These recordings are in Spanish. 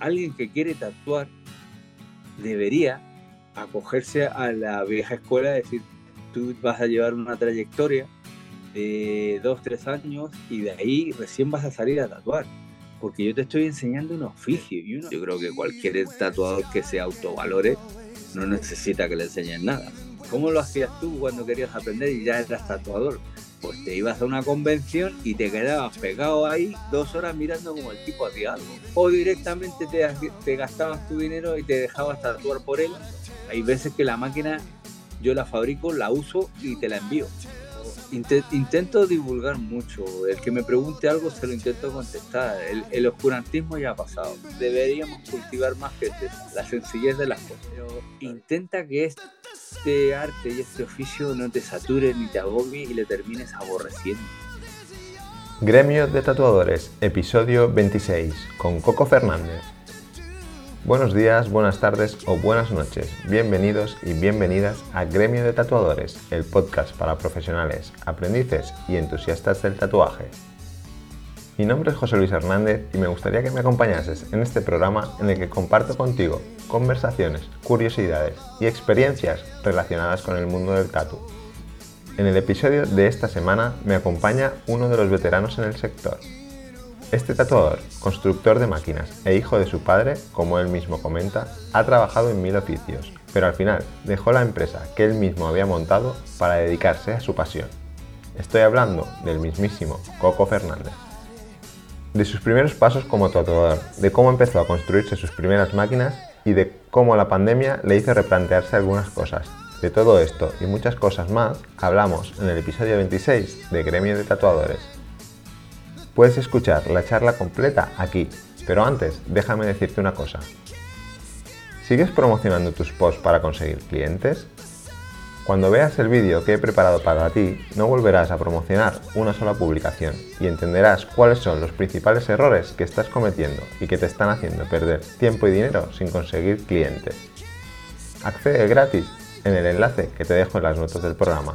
alguien que quiere tatuar debería acogerse a la vieja escuela, es decir, tú vas a llevar una trayectoria de dos, tres años y de ahí recién vas a salir a tatuar. Porque yo te estoy enseñando un oficio y uno, yo creo que cualquier tatuador que se autovalore no necesita que le enseñen nada. ¿Cómo lo hacías tú cuando querías aprender y ya eras tatuador? Pues te ibas a una convención y te quedabas pegado ahí dos horas mirando como el tipo hacía algo. O directamente te, te gastabas tu dinero y te dejabas tatuar por él. Hay veces que la máquina yo la fabrico, la uso y te la envío. Intento divulgar mucho. El que me pregunte algo se lo intento contestar. El, oscurantismo ya ha pasado. Deberíamos cultivar más que la sencillez de las cosas. intenta que este arte y este oficio no te sature ni te agobie y le termines aborreciendo. Gremio de Tatuadores, episodio 26, con Coco Fernández. Buenos días, buenas tardes o buenas noches. Bienvenidos y bienvenidas a Gremio de Tatuadores, el podcast para profesionales, aprendices y entusiastas del tatuaje. Mi nombre es José Luis Hernández y me gustaría que me acompañases en este programa en el que comparto contigo conversaciones, curiosidades y experiencias relacionadas con el mundo del tatu. En el episodio de esta semana me acompaña uno de los veteranos en el sector, este tatuador, constructor de máquinas e hijo de su padre, como él mismo comenta, ha trabajado en mil oficios, pero al final dejó la empresa que él mismo había montado para dedicarse a su pasión. Estoy hablando del mismísimo Coco Fernández. De sus primeros pasos como tatuador, de cómo empezó a construirse sus primeras máquinas y de cómo la pandemia le hizo replantearse algunas cosas. De todo esto y muchas cosas más hablamos en el episodio 26 de Gremio de Tatuadores. Puedes escuchar la charla completa aquí, pero antes déjame decirte una cosa. ¿Sigues promocionando tus posts para conseguir clientes? Cuando veas el vídeo que he preparado para ti, no volverás a promocionar una sola publicación y entenderás cuáles son los principales errores que estás cometiendo y que te están haciendo perder tiempo y dinero sin conseguir clientes. Accede gratis en el enlace que te dejo en las notas del programa.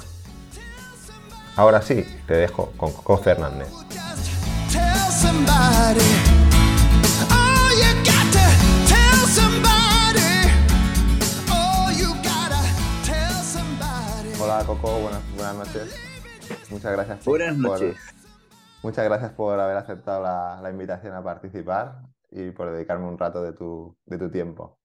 Ahora sí, te dejo con Coco Fernández. Hola Coco, buenas, buenas noches. Muchas gracias. Por, buenas noches. muchas gracias por haber aceptado la, invitación a participar y por dedicarme un rato de tu, de tu tiempo.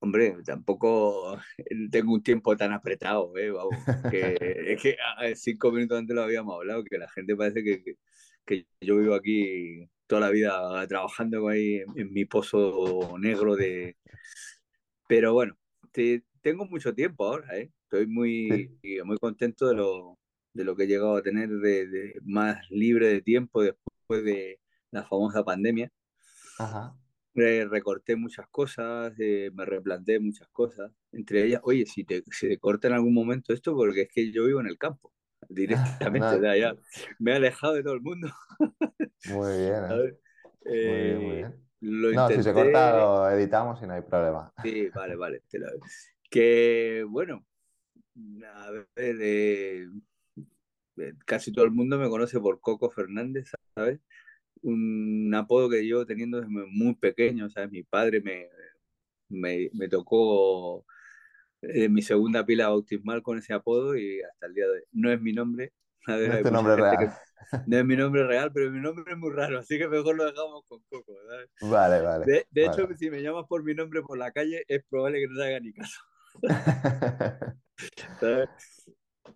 Hombre, tampoco tengo un tiempo tan apretado, ¿eh? es que cinco minutos antes lo habíamos hablado, que la gente parece que, que yo vivo aquí toda la vida trabajando ahí en, mi pozo negro de... Pero bueno, tengo mucho tiempo ahora, ¿eh? Estoy muy, muy contento de lo, de lo que he llegado a tener de, más libre de tiempo después de la famosa pandemia. Ajá. recorté muchas cosas, eh, me replanteé muchas cosas, entre ellas, oye, si te, si te corta en algún momento esto, porque es que yo vivo en el campo directamente, ya, ya, me he alejado de todo el mundo. Muy bien. ¿eh? muy bien, muy eh, bien. no, si se corta lo editamos y no hay problema. Sí, vale, vale. Que bueno, a ver, eh, casi todo el mundo me conoce por Coco Fernández, ¿sabes? Un apodo que llevo teniendo desde muy pequeño, ¿sabes? Mi padre me, me, me tocó eh, mi segunda pila bautismal con ese apodo y hasta el día de hoy no es mi nombre. No es tu nombre real. no es mi nombre real, pero mi nombre es muy raro, así que mejor lo dejamos con Coco. Vale, vale. De, hecho, si me llamas por mi nombre por la calle, es probable que no te haga ni caso.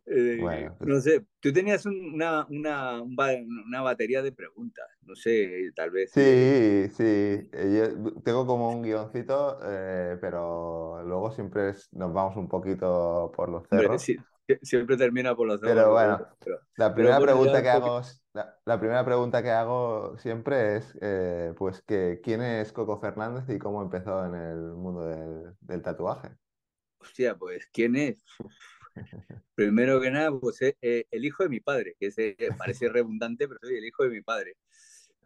Eh, pues no sé, tú tenías una, una, una, batería de preguntas, no sé, tal vez. Sí, eh, sí, yo tengo como un guioncito, eh, pero luego siempre nos vamos un poquito por los cerros. siempre termina por los cerros. Pero bueno, la, primera pregunta que hago, la, primera pregunta que hago siempre es, pues, que, ¿quién es Coco Fernández y cómo empezó en el mundo del, del tatuaje? Hostia, pues, ¿quién es? Primero que nada, pues eh, eh, el hijo de mi padre, que se, eh, parece redundante, pero soy el hijo de mi padre.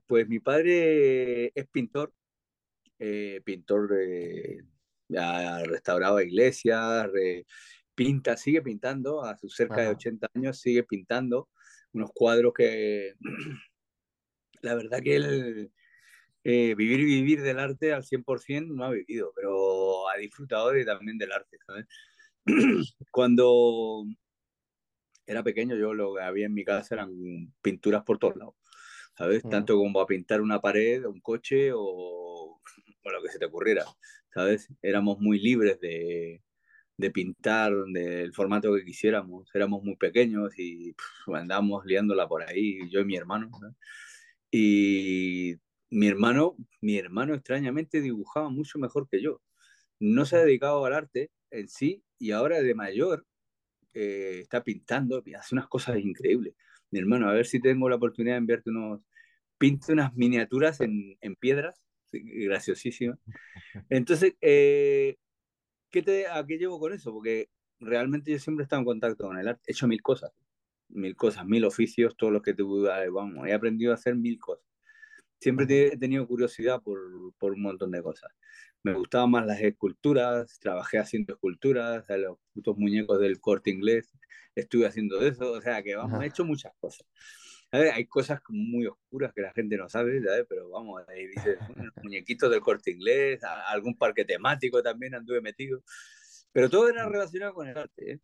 Pues mi padre es pintor, pintor, ha restaurado iglesias, pinta, sigue pintando, a sus cerca de 80 años sigue pintando unos cuadros que la verdad que él eh, vivir vivir del arte al 100% no ha vivido, pero ha disfrutado de, también del arte, ¿sabes? Cuando era pequeño, yo lo que había en mi casa eran pinturas por todos lados, ¿sabes? Mm. Tanto como a pintar una pared, un coche o, o, lo que se te ocurriera, ¿sabes? Éramos muy libres de, de pintar del formato que quisiéramos. Éramos muy pequeños y andábamos liándola por ahí, yo y mi hermano. Y mi hermano, mi hermano extrañamente dibujaba mucho mejor que yo. No se ha dedicado al arte en sí y ahora de mayor eh, está pintando, hace unas cosas increíbles. Mi hermano, a ver si tengo la oportunidad de enviarte unos, pinta unas miniaturas en, en piedras, graciosísimas. Entonces, eh, ¿qué te, ¿a qué llevo con eso? Porque realmente yo siempre he estado en contacto con el arte, he hecho mil cosas, mil cosas, mil oficios, todos los que te vamos, he aprendido a hacer mil cosas. Siempre he tenido curiosidad por, por un montón de cosas. Me gustaban más las esculturas, trabajé haciendo esculturas, los putos muñecos del corte inglés, estuve haciendo eso, o sea que vamos, he hecho muchas cosas. Hay cosas muy oscuras que la gente no sabe, ¿sabes? pero vamos, ahí dice muñequitos del corte inglés, algún parque temático también anduve metido, pero todo era relacionado con el arte. ¿eh?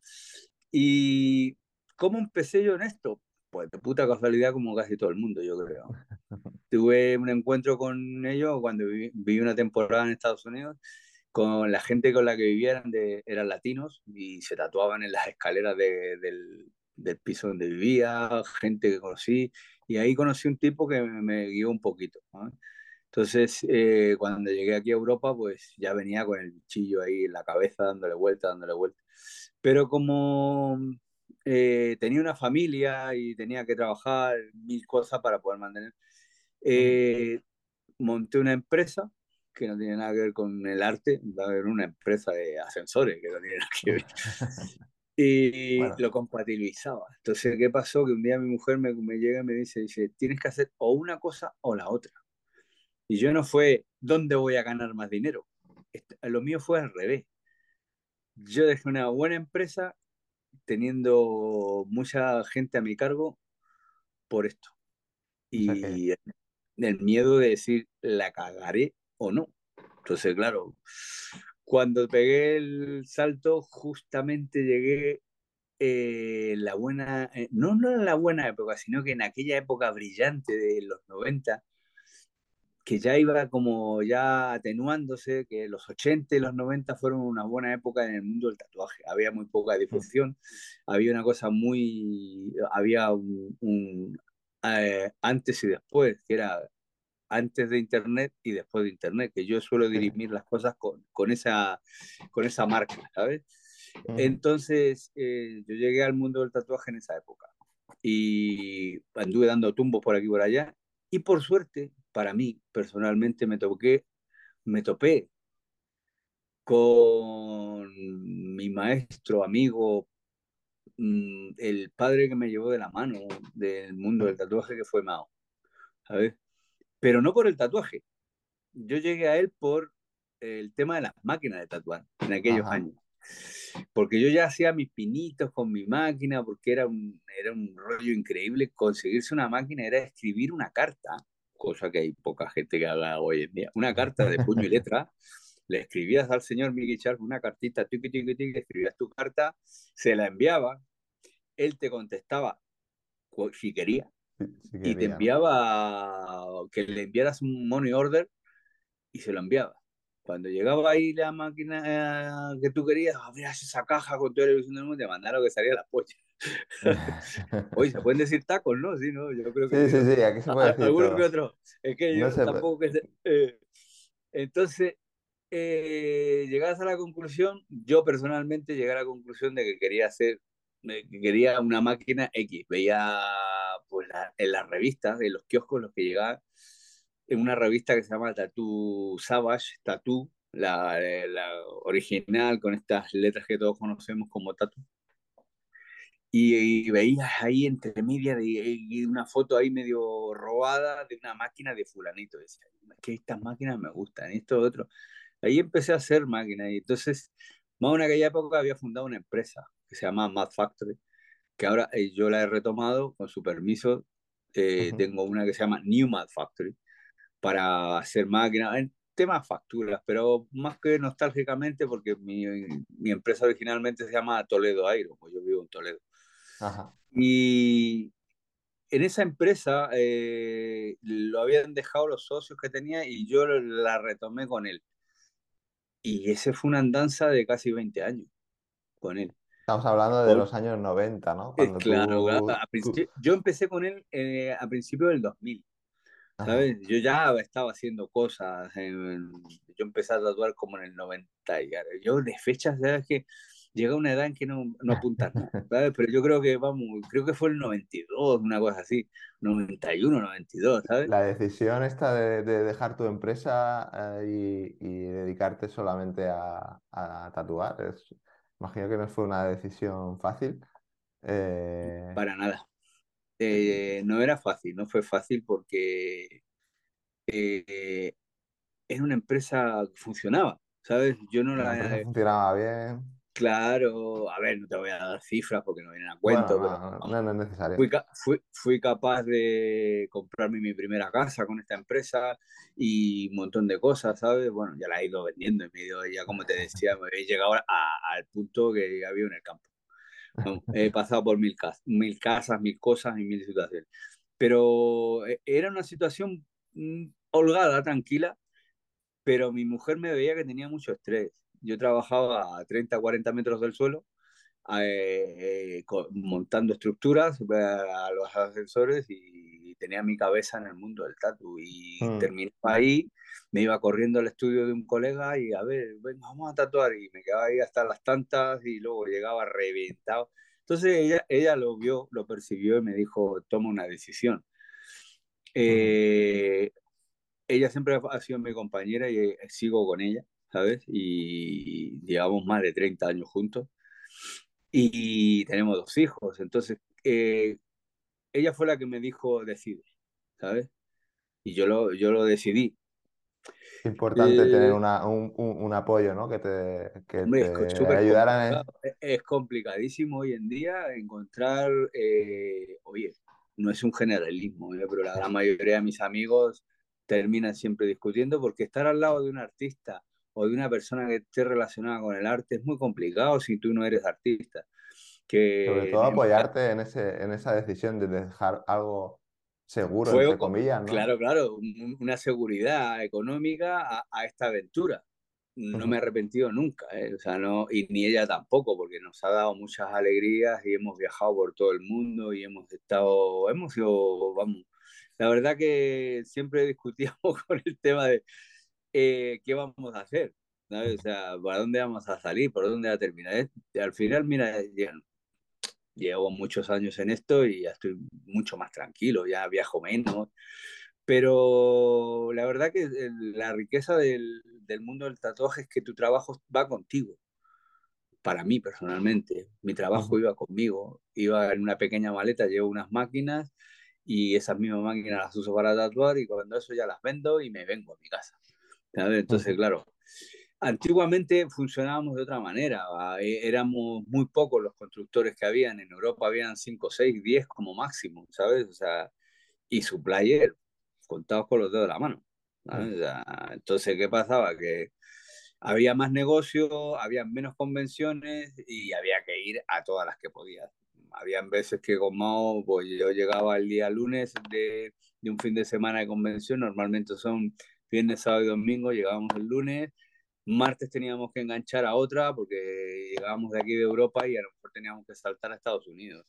¿Y cómo empecé yo en esto? Pues de puta casualidad como casi todo el mundo, yo creo. Tuve un encuentro con ellos cuando viví, una temporada en Estados Unidos con la gente con la que vivían de, eran latinos y se tatuaban en las escaleras de, del, del piso donde vivía, gente que conocí, y ahí conocí un tipo que me, guió un poquito. Entonces, eh, cuando llegué aquí a Europa, pues ya venía con el bichillo ahí en la cabeza, dándole vuelta, dándole vuelta. Pero como eh, tenía una familia y tenía que trabajar mil cosas para poder mantener, eh, monté una empresa que no tiene nada que ver con el arte, va a haber una empresa de ascensores que no tiene nada que ver. y lo compatibilizaba. Entonces, ¿qué pasó? Que un día mi mujer me, me, llega y me dice, dice, tienes que hacer o una cosa o la otra. Y yo no fue, ¿dónde voy a ganar más dinero? Lo mío fue al revés. Yo dejé una buena empresa teniendo mucha gente a mi cargo por esto. Y el miedo de decir, ¿la cagaré o no? Entonces, claro, cuando pegué el salto, justamente llegué eh, la buena, eh, no, no en la buena época, sino que en aquella época brillante de los 90, que ya iba como ya atenuándose, que los 80 y los 90 fueron una buena época en el mundo del tatuaje. Había muy poca difusión, había una cosa muy, había un, eh, antes y después, que era antes de Internet y después de Internet, que yo suelo dirimir las cosas con, con, esa, con esa marca, ¿sabes? Entonces, eh, yo llegué al mundo del tatuaje en esa época y anduve dando tumbos por aquí y por allá y por suerte, para mí, personalmente, me toqué, me topé con mi maestro, amigo, mm, el padre que me llevó de la mano del mundo del tatuaje, que fue Mao, ¿sabes? pero no por el tatuaje. Yo llegué a él por el tema de las máquinas de tatuar en aquellos años. Porque yo ya hacía mis pinitos con mi máquina, porque era un, era un rollo increíble. Conseguirse una máquina era escribir una carta, cosa que hay poca gente que haga hoy en día. Una carta de puño y letra. Le escribías al señor Miguel Charles una cartita, tiqui, tiqui, tiqui, escribías tu carta, se la enviaba, él te contestaba si quería, y te enviaba que le enviaras un money order y se lo enviaba. Cuando llegaba ahí la máquina eh, que tú querías, abrías esa caja con toda la ilusión del mundo, te mandaron que salía la pocha. Oye, se pueden decir tacos, ¿no? Sí, ¿no? Yo creo que. Sí, sí, sí, aquí se puede decir. Algunos que otros. Es que yo tampoco. Que eh, entonces, eh, llegadas a la conclusión, yo personalmente llegué a la conclusión de que quería hacer, que quería una máquina X. Veía pues, en las revistas, en los kioscos, los que llegaban, en una revista que se llama Tattoo Savage, Tattoo, la, la, original con estas letras que todos conocemos como Tattoo. Y, veías ahí entre media de, una foto ahí medio robada de una máquina de fulanito. Decía, que estas máquinas me gustan, esto otro. Ahí empecé a hacer máquinas y entonces, más en aquella época había fundado una empresa que se llama Mad Factory, que ahora eh, yo la he retomado con su permiso. Eh, tengo una que se llama New Mad Factory, para hacer máquinas, en temas facturas, pero más que nostálgicamente porque mi, mi empresa originalmente se llama Toledo Aero, pues yo vivo en Toledo. Ajá. Y en esa empresa eh, lo habían dejado los socios que tenía y yo la retomé con él. Y ese fue una andanza de casi 20 años con él. Estamos hablando de los años 90, ¿no? Eh, claro, yo empecé con él eh, a principios del 2000. ¿Sabes? Yo ya estaba haciendo cosas. yo empecé a tatuar como en el 90. Y yo de fechas, ¿sabes? Que llega una edad en que no, no apuntas ¿sabes? Pero yo creo que, vamos, creo que fue el 92, una cosa así. 91, 92, ¿sabes? La decisión esta de, dejar tu empresa eh, y, dedicarte solamente a, a tatuar es Imagino que no fue una decisión fácil. Eh, Para nada. Eh, no era fácil, no fue fácil porque eh, era una empresa que funcionaba, ¿sabes? Yo no la... funcionaba bien. Claro, a ver, no te voy a dar cifras porque no vienen a cuento, pero no, no, es necesario. Fui, fui, capaz de comprarme mi primera casa con esta empresa y un montón de cosas, ¿sabes? Bueno, ya la he ido vendiendo y medio, ya como te decía, me he llegado al punto que había en el campo. He pasado por mil, casas, mil casas, mil cosas y mil situaciones. Pero eh, era una situación mm, holgada, tranquila, pero mi mujer me veía que tenía mucho estrés yo trabajaba a 30, 40 metros del suelo, eh, eh, montando estructuras eh, a los ascensores y tenía mi cabeza en el mundo del tatu. Y mm. terminaba ahí, me iba corriendo al estudio de un colega y a ver, venga, vamos a tatuar. Y me quedaba ahí hasta las tantas y luego llegaba reventado. Entonces ella, ella lo vio, lo percibió y me dijo, toma una decisión. ella siempre ha sido mi compañera y sigo con ella. ¿sabes? Y llevamos más de 30 años juntos y tenemos dos hijos. Entonces, eh, ella fue la que me dijo, decide, ¿sabes? Y yo lo, yo lo decidí. Es importante tener eh, una, un, un, apoyo, ¿no? Que te, que te ayudara. Es complicadísimo hoy en día encontrar, eh, oye, no es un generalismo, pero la gran mayoría de mis amigos terminan siempre discutiendo porque estar al lado de un artista o de una persona que esté relacionada con el arte es muy complicado si tú no eres artista. Que Sobre todo apoyarte en, ese, en esa decisión de dejar algo seguro, entre comillas. ¿no? Claro, claro, una seguridad económica a, esta aventura. No me he arrepentido nunca, ¿eh? o sea, no, y ni ella tampoco, porque nos ha dado muchas alegrías y hemos viajado por todo el mundo y hemos estado, hemos sido, vamos, la verdad que siempre discutíamos con el tema de, eh, ¿qué vamos a hacer? O sea, ¿para dónde vamos a salir? ¿Por dónde va a terminar? Al final, mira, llevo muchos años en esto y ya estoy mucho más tranquilo, ya viajo menos. Pero la verdad que la riqueza del, del mundo del tatuaje es que tu trabajo va contigo. Para mí personalmente, mi trabajo iba conmigo. Iba en una pequeña maleta, llevo unas máquinas y esas mismas máquinas las uso para tatuar y cuando eso ya las vendo y me vengo a mi casa. Entonces, claro, antiguamente funcionábamos de otra manera, e, éramos muy pocos los constructores que habían, en Europa habían 5, 6, 10 como máximo, ¿sabes? O sea, y supplier, contados con los dedos de la mano. entonces, ¿qué pasaba? Que había más negocio, había menos convenciones y había que ir a todas las que podías. Habían veces que como pues yo llegaba el día lunes de, de un fin de semana de convención, normalmente son viernes, sábado y domingo, llegábamos el lunes, martes teníamos que enganchar a otra porque llegábamos de aquí de Europa y a lo mejor teníamos que saltar a Estados Unidos.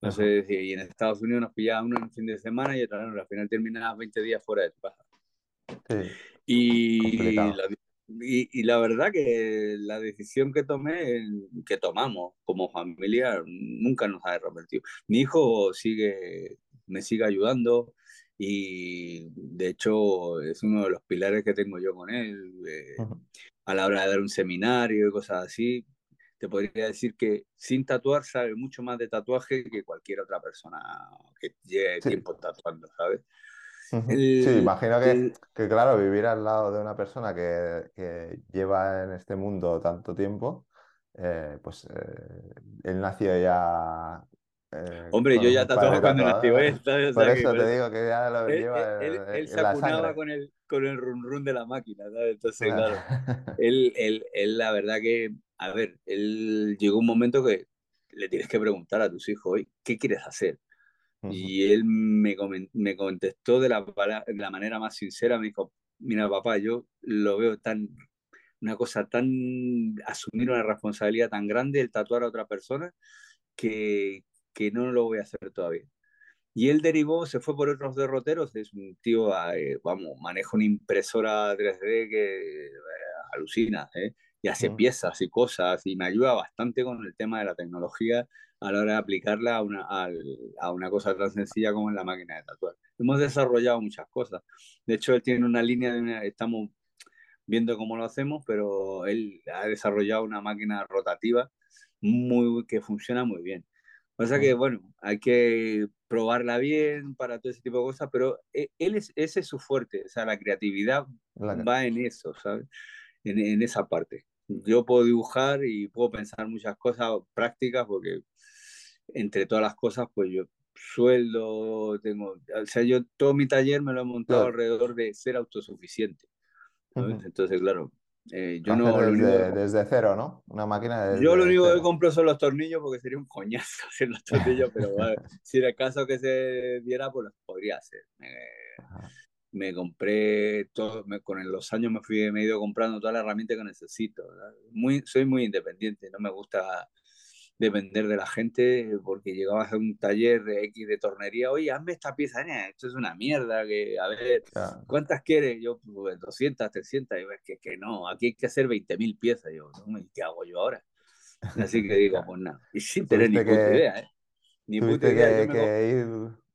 Entonces, y en Estados Unidos nos pillaba uno en el fin de semana y otra al final terminaba 20 días fuera de tu casa. y, la, y, la, verdad que la decisión que tomé, que tomamos como familia, nunca nos ha arrepentido. Mi hijo sigue, me sigue ayudando, y de hecho es uno de los pilares que tengo yo con él. Eh, a la hora de dar un seminario y cosas así, te podría decir que sin tatuar sabe mucho más de tatuaje que cualquier otra persona que lleve tiempo tatuando, ¿sabes? sí, imagino que, que, claro, vivir al lado de una persona que, que lleva en este mundo tanto tiempo, eh, pues eh, él nació ya Eh, Hombre, yo ya tatuaba cuando nací, ¿eh? Por eso te digo que ya lo lleva Él, en, él la acunaba sangre. con el, con el run run de la máquina, ¿sabes? Entonces, Claro. él, él, él, la verdad que, a ver, él llegó un momento que le tienes que preguntar a tus hijos, "Oye, ¿qué quieres hacer? Ujú. Y él me, me contestó de la, de la manera más sincera, me dijo, mira papá, yo lo veo tan, una cosa tan, asumir una responsabilidad tan grande el tatuar a otra persona que, que no lo voy a hacer todavía. Y él derivó, se fue por otros derroteros, es un tío, eh, vamos, maneja una impresora 3D que eh, alucina, ¿eh? y hace Mm. piezas y cosas, y me ayuda bastante con el tema de la tecnología a la hora de aplicarla a una, al- a una cosa tan sencilla como en la máquina de tatuar. Hemos desarrollado muchas cosas. De hecho, él tiene una línea, de una- estamos viendo cómo lo hacemos, pero él ha desarrollado una máquina rotativa muy, que funciona muy bien. Pasa que, bueno, hay que probarla bien para todo ese tipo de cosas, pero e- él es, ese es su fuerte, o sea, la creatividad La- va en eso, ¿sabes? En, en esa parte. Yo puedo dibujar y puedo pensar muchas cosas prácticas porque entre todas las cosas, pues yo sueldo, tengo, o sea, yo todo mi taller me lo he montado Claro. alrededor de ser autosuficiente, ¿sabes? Ujú. Entonces, claro, eh, yo no, desde, que- desde cero, ¿no? Una máquina desde yo lo único que cero. compro son los tornillos porque sería un coñazo hacer los tornillos, pero vale, si en el caso que se diera, pues los podría hacer. Eh, me compré todo, me- con los años me fui, me he ido comprando toda la herramienta que necesito. ¿verdad? Muy, soy muy independiente, no me gusta depender de la gente porque llegabas a un taller de X de tornería, oye, hazme esta pieza, "Nah, esto es una mierda, que a ver. ¿cuántas quieres? Yo, pues 200, 300, y ves que, que no, aquí hay que hacer 20.000 piezas. Yo, "No, ¿y ¿qué hago yo ahora? Así que digo, pues nada, y sin tener ni puta que- idea, ¿eh? Ni puta idea, que, me ir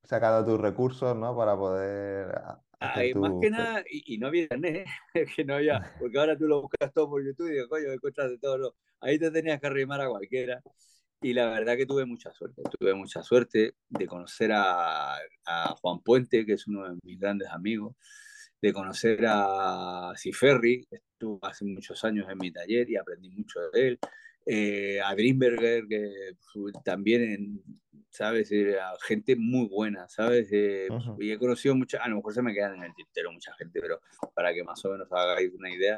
sacando tus recursos, ¿no? Para poder a- hacer Ay, más que nada, y, y no había internet, ¿eh? que no había, porque ahora tú lo buscas todo por YouTube y digo, coño, encuentras de todo, no. ahí te tenías que arrimar a cualquiera. Y la verdad que tuve mucha suerte, tuve mucha suerte de conocer a, a Juan Puente, que es uno de mis grandes amigos, de conocer a Ciferri, estuvo hace muchos años en mi taller y aprendí mucho de él, eh, a Greenberger, que también, en, ¿sabes? Era gente muy buena, ¿sabes? Eh, Ujú. Y he conocido muchas, a lo mejor se me quedan en el tintero mucha gente, pero para que más o menos hagáis una idea,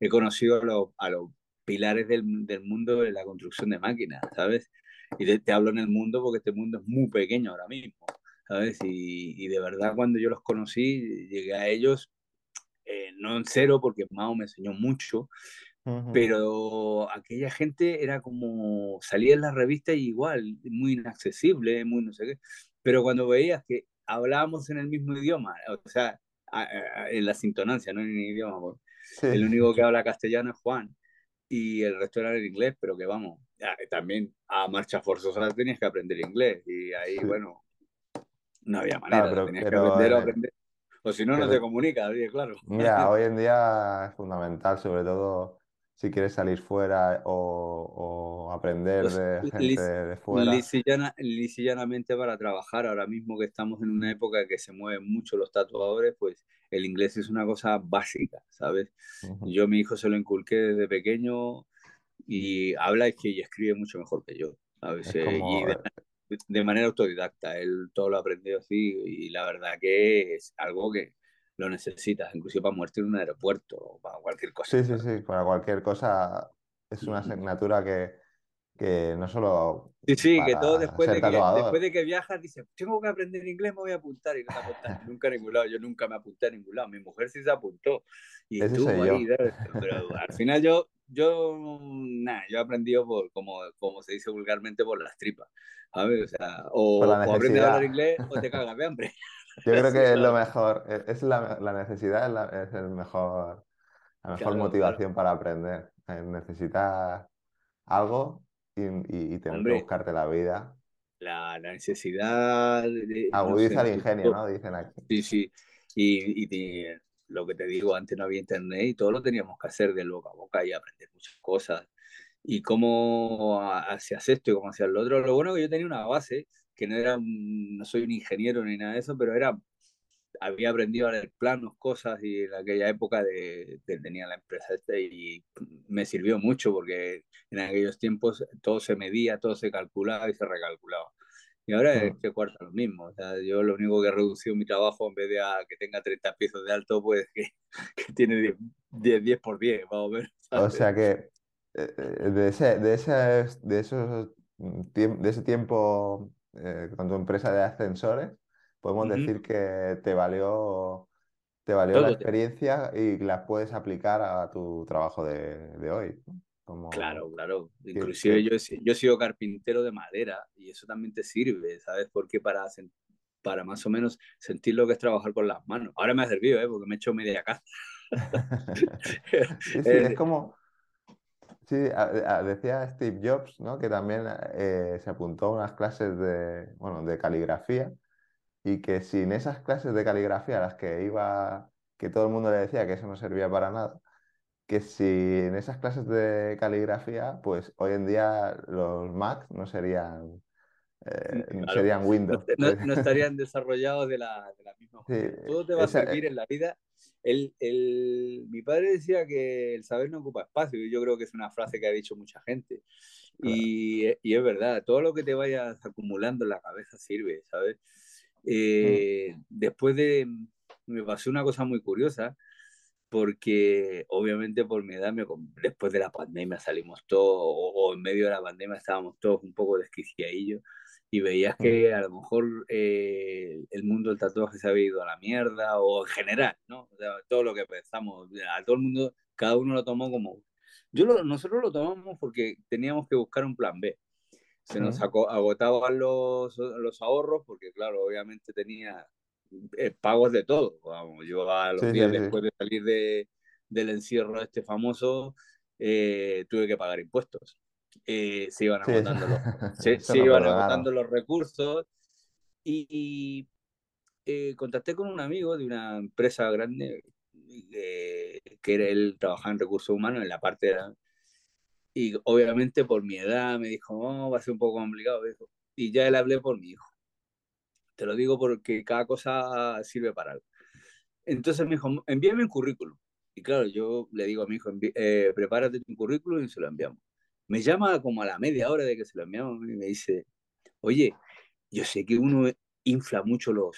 he conocido a los, a los pilares del, del mundo de la construcción de máquinas, ¿sabes? Y de- te hablo en el mundo porque este mundo es muy pequeño ahora mismo, ¿sabes? Y, y de verdad cuando yo los conocí, llegué a ellos, eh, no en cero porque Mao me enseñó mucho, Pero aquella gente era como salía en las revistas y igual, muy inaccesible, muy no sé qué. Pero cuando veías que hablábamos en el mismo idioma, o sea, a- a- en la sintonancia, no en el idioma, Sí. el único que habla castellano es Juan y el resto era en inglés, pero que vamos, ah, también a marcha forzosa tenías que aprender inglés y ahí, Sí. bueno, no había manera, Claro, pero- tenías pero que aprender el- aprender. O si no, no te comunicas, claro. Mira, hoy en día es fundamental, sobre todo si quieres salir fuera o, o aprender Pues, de lis- gente de fuera. Lisa y llana- lisa y llanamente para trabajar, ahora mismo que estamos en una época que se mueven mucho los tatuadores, pues el inglés es una cosa básica, ¿sabes? Ujú. Yo a mi hijo se lo inculqué desde pequeño y habla y que y escribe mucho mejor que yo, ¿sabes? Es Eh, como, y de, de manera autodidacta, él todo lo aprendió así y la verdad que es algo que lo necesitas, inclusive para moverte en un aeropuerto o para cualquier cosa. Sí, sí, sí, para cualquier cosa es una Ujú. asignatura que, que no solo Sí, sí, que todo después de que, después de que viajas dices, tengo que aprender inglés, me voy a apuntar y no te apuntas nunca a ningún lado. Yo nunca me apunté a ningún lado. Mi mujer sí se apuntó y Ese tú ahí, pero al final yo, yo, nada, yo he aprendido por, como, como se dice vulgarmente, por las tripas, ¿sabes? O sea, o, o aprendes a hablar inglés o te cagas de hambre. Yo creo que es lo claro. mejor, e- es la, la necesidad, es, la- es el mejor, la mejor Claro, motivación para aprender. Eh, Necesitas algo y, y- y tener que Hombre, buscarte la vida. la, la necesidad de, de- no Agudiza sé, el ingenio, ¿no? Dicen aquí. Sí, sí. Y, y te- lo que te digo, antes no había internet y todo lo teníamos que hacer de boca a boca y aprender muchas cosas. Y cómo ha- hacías esto y cómo hacías lo otro. Lo bueno que yo tenía una base, que no era, un- no soy un ingeniero ni nada de eso, pero era, había aprendido a leer planos, cosas y en aquella época de, de- tenía la empresa esta y me sirvió mucho porque en aquellos tiempos todo se medía, todo se calculaba y se recalculaba. Y ahora es que cuarta lo mismo. O sea, yo lo único que he reducido mi trabajo, en vez de que tenga 30 pisos de alto, pues que, que tiene 10, 10, por 10, vamos a ver. O sea que eh, eh, de ese, de ese, de esos, de ese tiempo eh, con tu empresa de ascensores, podemos decir que te valió, te valió la experiencia y la puedes aplicar a tu trabajo de, de hoy. Como... Claro, claro. Inclusive Yo, yo he sido carpintero de madera y eso también te sirve, ¿sabes? Porque para, para más o menos sentir lo que es trabajar con las manos. Ahora me ha servido, ¿eh? Porque me he hecho media casa. sí, sí, es como... Sí, decía Steve Jobs, ¿no? Que también eh, se apuntó a unas clases de, bueno, de caligrafía y que sin esas clases de caligrafía a las que iba, que todo el mundo le decía que eso no servía para nada, que sin esas clases de caligrafía, pues hoy en día los Macs no serían, eh, serían Windows. No, estarían desarrollados de la, de la misma forma. Todo te va a servir en la vida. El, el, mi padre decía que el saber no ocupa espacio, y yo creo que es una frase que ha dicho mucha gente. Y, y, es verdad, todo lo que te vayas acumulando en la cabeza sirve, ¿sabes? Mm. Eh, después de, me pasó una cosa muy curiosa, porque obviamente por mi edad, me, después de la pandemia salimos todos, o, en medio de la pandemia estábamos todos un poco desquiciadillos, y veías que a lo mejor eh, el mundo del tatuaje se había ido a la mierda, o en general, ¿no? O sea, todo lo que pensamos, a todo el mundo, cada uno lo tomó como... Yo nosotros lo tomamos porque teníamos que buscar un plan B. Se nos agotaban los, los ahorros, porque claro, obviamente tenía eh, pagos de todo. Vamos, yo a los días después de salir de, del encierro este famoso, eh, tuve que pagar impuestos. Eh, se iban agotando, los, se, iban agotando los recursos y, contacté con un amigo de una empresa grande que era él trabajaba en recursos humanos en la parte de y obviamente por mi edad me dijo, no, va a ser un poco complicado. Y ya le hablé por mi hijo. Te lo digo porque cada cosa sirve para algo. Entonces me dijo, envíame un currículum. Y claro, yo le digo a mi hijo, eh, prepárate tu currículum y se lo enviamos. Me llama como a la media hora de que se lo enviamos y me dice, oye, yo sé que uno infla mucho los,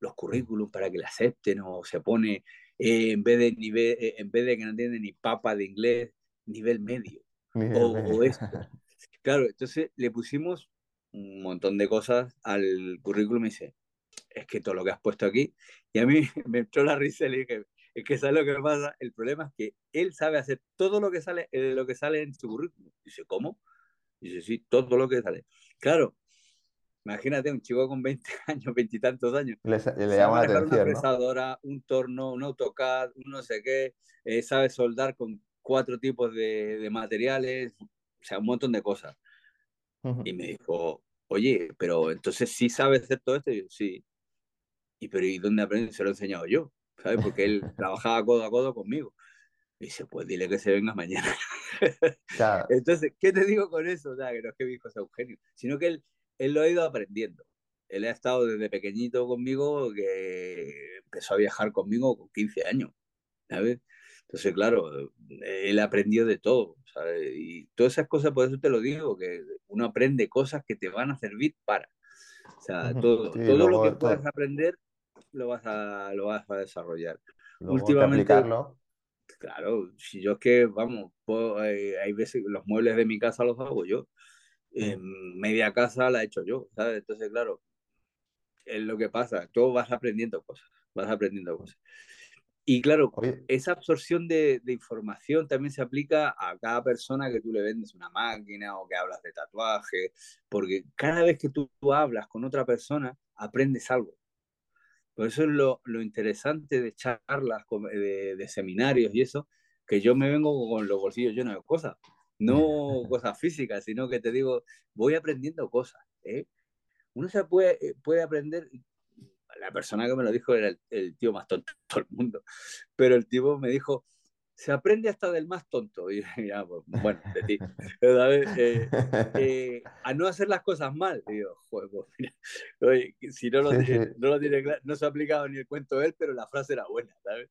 los currículums para que le acepten o se pone, eh, en, vez de nivel, eh, en vez de que no entiende ni papa de inglés, nivel medio. o, o, esto. Claro, entonces le pusimos un montón de cosas al currículum y dice, es que todo lo que has puesto aquí, y a mí me entró la risa y le dije, es que sabes lo que pasa, el problema es que él sabe hacer todo lo que sale, eh, lo que sale en su currículum. Dice, ¿cómo? Dice, sí, todo lo que sale. Claro, imagínate un chico con 20 años, 20 y tantos años. Le, le llama la atención. Una fresadora, un torno, un AutoCAD, un no sé qué, eh, sabe soldar con cuatro tipos de, de, materiales, o sea, un montón de cosas. Y me dijo, oye, pero entonces sí sabes hacer todo esto. Y yo, sí. ¿Y pero ¿y dónde aprendes? Se lo he enseñado yo, ¿sabes? Porque él trabajaba codo a codo conmigo. Y dice, pues dile que se venga mañana. Entonces, ¿qué te digo con eso? O sea, que no es que mi hijo sea Eugenio, sino que él, él lo ha ido aprendiendo. Él ha estado desde pequeñito conmigo, que empezó a viajar conmigo con 15 años, ¿sabes? Entonces, claro, él aprendió de todo, ¿sabes? Y todas esas cosas, por eso te lo digo, que uno aprende cosas que te van a servir para. O sea, todo, todo lo que puedas aprender lo vas a, lo vas a desarrollar. Últimamente, claro, si yo es que, vamos, eh, hay veces los muebles de mi casa los hago yo. media casa la he hecho yo, ¿sabes? Entonces, claro, es lo que pasa, tú vas aprendiendo cosas, vas aprendiendo cosas. Y claro, esa absorción de, información también se aplica a cada persona que tú le vendes una máquina o que hablas de tatuaje, porque cada vez que tú, hablas con otra persona, aprendes algo. Por eso es lo, interesante de charlas, de, de, seminarios y eso, que yo me vengo con los bolsillos llenos de cosas. No cosas físicas, sino que te digo, voy aprendiendo cosas. ¿eh? Uno se puede, eh, puede aprender la persona que me lo dijo era el, tío más tonto de todo el mundo, pero el tipo me dijo, se aprende hasta del más tonto. Y ya, bueno, de ti. Eh, eh, a no hacer las cosas mal. Digo, pues mira, oye, si no lo, tiene, no lo tiene claro, no se ha aplicado ni el cuento de él, pero la frase era buena, ¿sabes?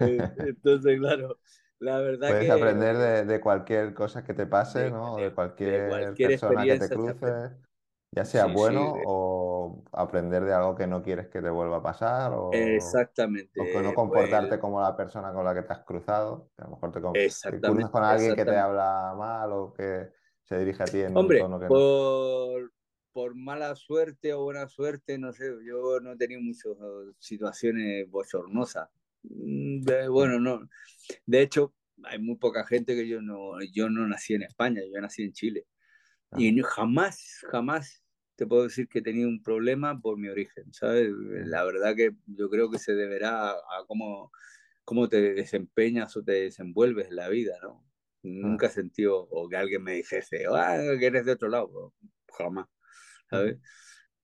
Eh, entonces, claro, la verdad Puedes aprender de, de, cualquier cosa que te pase, ¿no? De cualquier, persona que te cruce. Ya sea bueno o aprender de algo que no quieres que te vuelva a pasar o, exactamente, o que no comportarte pues como la persona con la que te has cruzado. a lo mejor te, cruzas con alguien que te habla mal o que se dirige a ti en Hombre, un tono que por, por mala suerte o buena suerte, no sé, yo no he tenido muchas situaciones bochornosas. Mm, bueno, no. De hecho, hay muy poca gente que yo no, yo no nací en España, yo nací en Chile. Y jamás, jamás te puedo decir que he tenido un problema por mi origen, ¿sabes? La verdad que yo creo que se deberá a cómo, cómo te desempeñas o te desenvuelves en la vida, ¿no? Nunca he sentido o que alguien me dijese, ah, que eres de otro lado, jamás, ¿sabes?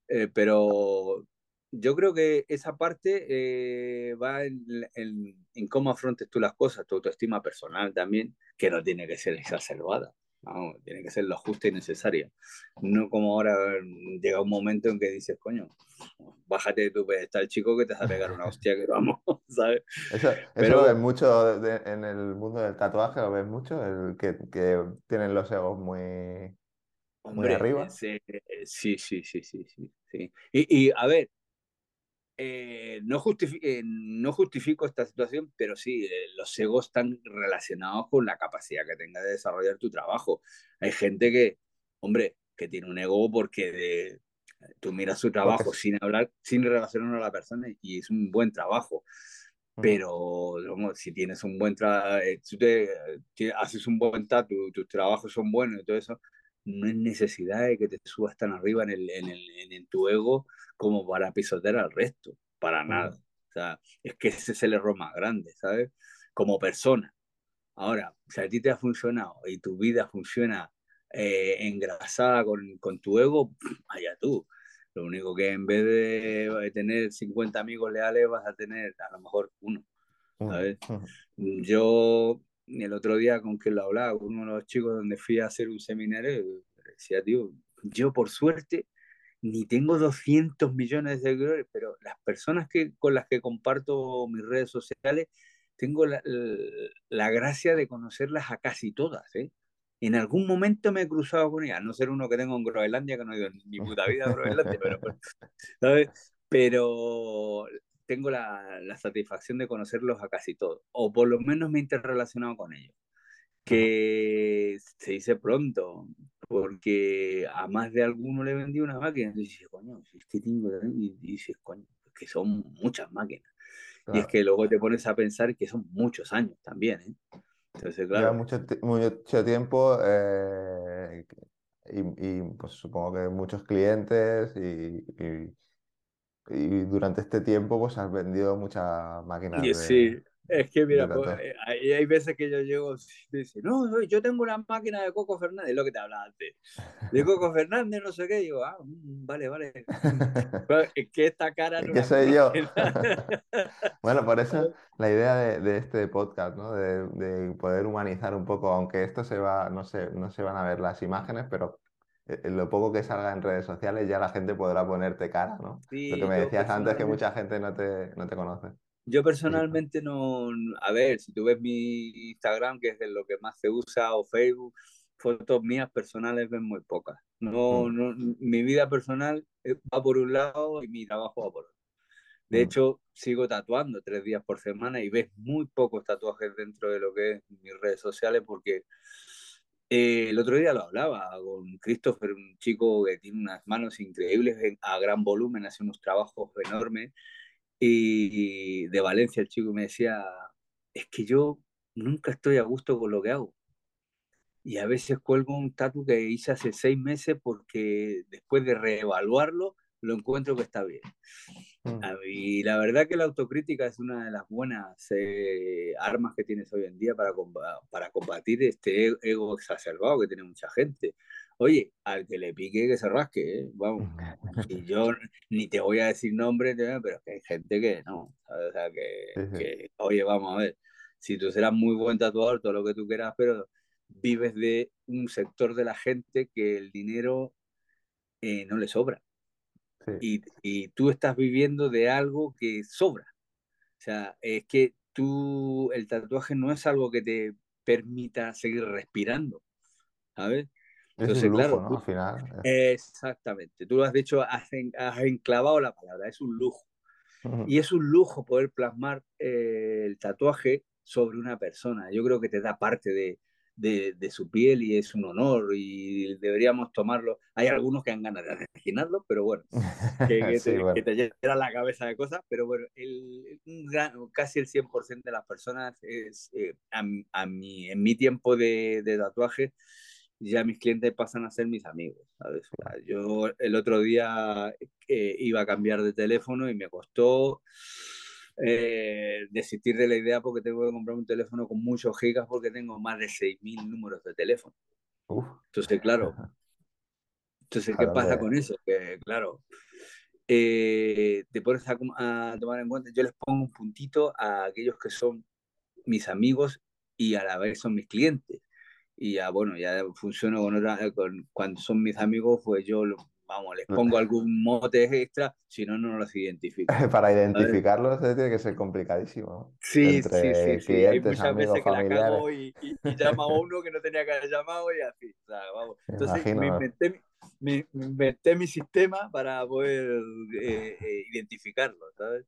Eh, pero yo creo que esa parte eh, va en, en, cómo afrontes tú las cosas, tu autoestima personal también, que no tiene que ser exacerbada tiene que ser lo justo y necesario. No como ahora llega un momento en que dices, coño, bájate de tu pedestal, chico, que te vas a pegar una hostia que vamos, ¿sabes? Eso, Pero... lo ves mucho en el mundo del tatuaje, lo ves mucho, el que, que tienen los egos muy, muy arriba. Sí, sí, sí, sí, sí. sí. Y, y a ver, eh, no, eh, no, justifico esta situación, pero sí, eh, los egos están relacionados con la capacidad que tenga de desarrollar tu trabajo. Hay gente que, hombre, que tiene un ego porque tú miras su trabajo sin hablar, sin relacionarlo a la persona y es un buen trabajo. Pero si tienes un buen trabajo, haces un buen tatu, tus trabajos son buenos y todo eso, no es necesidad de que te subas tan arriba en, el, en, el, en tu ego como para pisotear al resto, para nada. O sea, es que ese es el error más grande, ¿sabes? Como persona. Ahora, si a ti te ha funcionado y tu vida funciona eh, engrasada con, con, tu ego, allá tú. Lo único que en vez de tener 50 amigos leales vas a tener a lo mejor uno. ¿sabes? Yo el otro día con quien lo hablaba, con uno de los chicos donde fui a hacer un seminario, decía, tío, yo por suerte ni tengo 200 millones de seguidores, pero las personas que, con las que comparto mis redes sociales, tengo la, la, gracia de conocerlas a casi todas. ¿eh? En algún momento me he cruzado con ellas, no ser uno que tengo en Groenlandia, que no he ido ni puta vida a Groenlandia, pero, ¿sabes? pero tengo la, la, satisfacción de conocerlos a casi todos, o por lo menos me he interrelacionado con ellos, que se dice pronto, porque a más de alguno le vendí una máquina, y dices, coño, es que tengo, y dices, coño, que son muchas máquinas. Y es que luego te pones a pensar que son muchos años también, ¿eh? Entonces, claro. Lleva mucho, mucho tiempo eh, y, y, pues supongo que muchos clientes y, y durante este tiempo pues has vendido muchas máquinas. de, sí, es que mira, pues, eh, hay, veces que yo llego y dice, no, yo tengo una máquina de Coco Fernández, lo que te hablaba antes. De Coco Fernández, no sé qué, digo, ah, mm, vale, vale. es que esta cara no. ¿Qué soy yo? bueno, por eso la idea de, de este podcast, ¿no? De, de, poder humanizar un poco, aunque esto se va, no sé, no se van a ver las imágenes, pero lo poco que salga en redes sociales ya la gente podrá ponerte cara, ¿no? lo que me decías antes que mucha gente no te, no te conoce. Yo personalmente no, a ver, si tú ves mi Instagram, que es de lo que más se usa, o Facebook, fotos mías personales ven muy pocas. No, mm. no, mi vida personal eh, va por un lado y mi trabajo va por otro. De mm. hecho, sigo tatuando tres días por semana y ves muy pocos tatuajes dentro de lo que es mis redes sociales porque eh, el otro día lo hablaba con Christopher, un chico que tiene unas manos increíbles a gran volumen, hace unos trabajos enormes. Y de Valencia el chico me decía, es que yo nunca estoy a gusto con lo que hago. Y a veces cuelgo un tatu que hice hace seis meses porque después de reevaluarlo, lo encuentro que está bien. Mm. Y la verdad que la autocrítica es una de las buenas eh, armas que tienes hoy en día para, para combatir este e-, ego exacerbado que tiene mucha gente. Oye, al que le pique que se rasque, ¿eh? vamos. Y yo ni te voy a decir nombre, pero que hay gente que no, O sea, que, oye, vamos a ver, si tú serás muy buen tatuador, todo lo que tú quieras, pero vives de un sector de la gente que el dinero eh, no le sobra. Y, y, tú estás viviendo de algo que sobra. O sea, es que tú, el tatuaje no es algo que te permita seguir respirando, ¿sabes? Entonces, es un lujo, ¿no? Al final. Exactamente. Tú lo has dicho, has, enclavado la palabra, es un lujo. Y es un lujo poder plasmar eh, el tatuaje sobre una persona. Yo creo que te da parte de, de, su piel y es un honor y deberíamos tomarlo. Hay algunos que han ganas de imaginarlo, pero bueno, que, te, llena la cabeza de cosas, pero bueno, el, casi el 100% de las personas es, eh, a, mi, en mi tiempo de, de tatuaje, ya mis clientes pasan a ser mis amigos, ¿sabes? yo el otro día eh, iba a cambiar de teléfono y me costó eh, desistir de la idea porque tengo que comprar un teléfono con muchos gigas porque tengo más de 6.000 números de teléfono. Entonces, claro. Entonces, ¿qué pasa con eso? Que, claro, eh, te pones a, tomar en cuenta, yo les pongo un puntito a aquellos que son mis amigos y a la vez son mis clientes. Y ya, bueno, ya funciono con otra, con, cuando son mis amigos, pues yo vamos, les pongo algún mote extra, si no, no los identifico. Para identificarlos tiene que ser complicadísimo. Sí, sí, sí, sí. Hay muchas veces que la cago y, llama a uno que no tenía que haber llamado y así. O sea, vamos. Entonces me inventé, me, inventé, mi sistema para poder eh, eh, identificarlo, ¿sabes?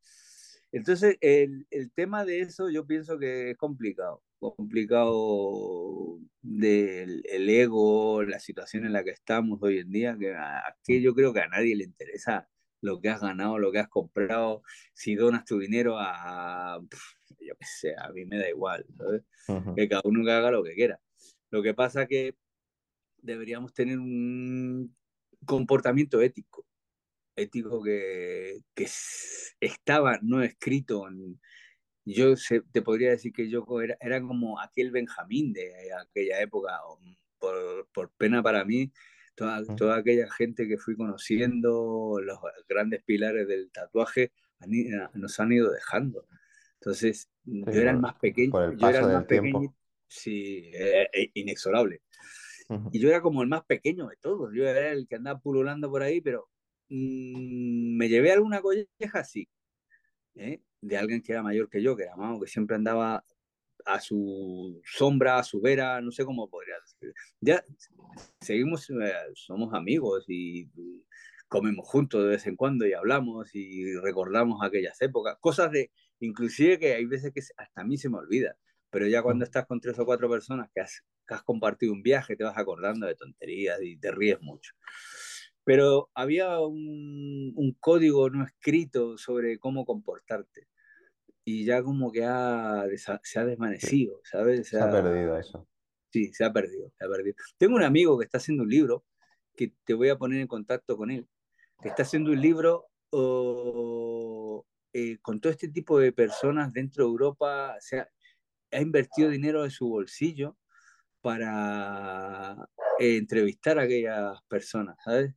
Entonces, el, el tema de eso yo pienso que es complicado complicado del el ego, la situación en la que estamos hoy en día, que, a, que yo creo que a nadie le interesa lo que has ganado, lo que has comprado, si donas tu dinero a, yo qué sé, a mí me da igual, Que cada uno haga lo que quiera. Lo que pasa que deberíamos tener un comportamiento ético, ético que, que estaba no escrito en, yo te podría decir que yo era, era, como aquel Benjamín de aquella época, por, por pena para mí, toda, toda, aquella gente que fui conociendo, los grandes pilares del tatuaje, nos han ido dejando. Entonces, yo era el más pequeño, yo era el más pequeño, sí, eh, eh, inexorable. Y yo era como el más pequeño de todos, yo era el que andaba pululando por ahí, pero mm, me llevé alguna colleja, sí. ¿Eh? de alguien que era mayor que yo, que era que siempre andaba a su sombra, a su vera, no sé cómo podría decir. Ya seguimos, eh, somos amigos y comemos juntos de vez en cuando y hablamos y recordamos aquellas épocas, cosas de, inclusive que hay veces que hasta a mí se me olvida, pero ya cuando estás con tres o cuatro personas que has, que has compartido un viaje, te vas acordando de tonterías y te ríes mucho pero había un, un, código no escrito sobre cómo comportarte. Y ya como que ha, se ha desvanecido, ¿sabes? Se, ha, perdido eso. Sí, se ha perdido, se ha perdido. Tengo un amigo que está haciendo un libro, que te voy a poner en contacto con él, que está haciendo un libro eh, con todo este tipo de personas dentro de Europa, o sea, ha invertido dinero de su bolsillo para eh, entrevistar a aquellas personas, ¿sabes?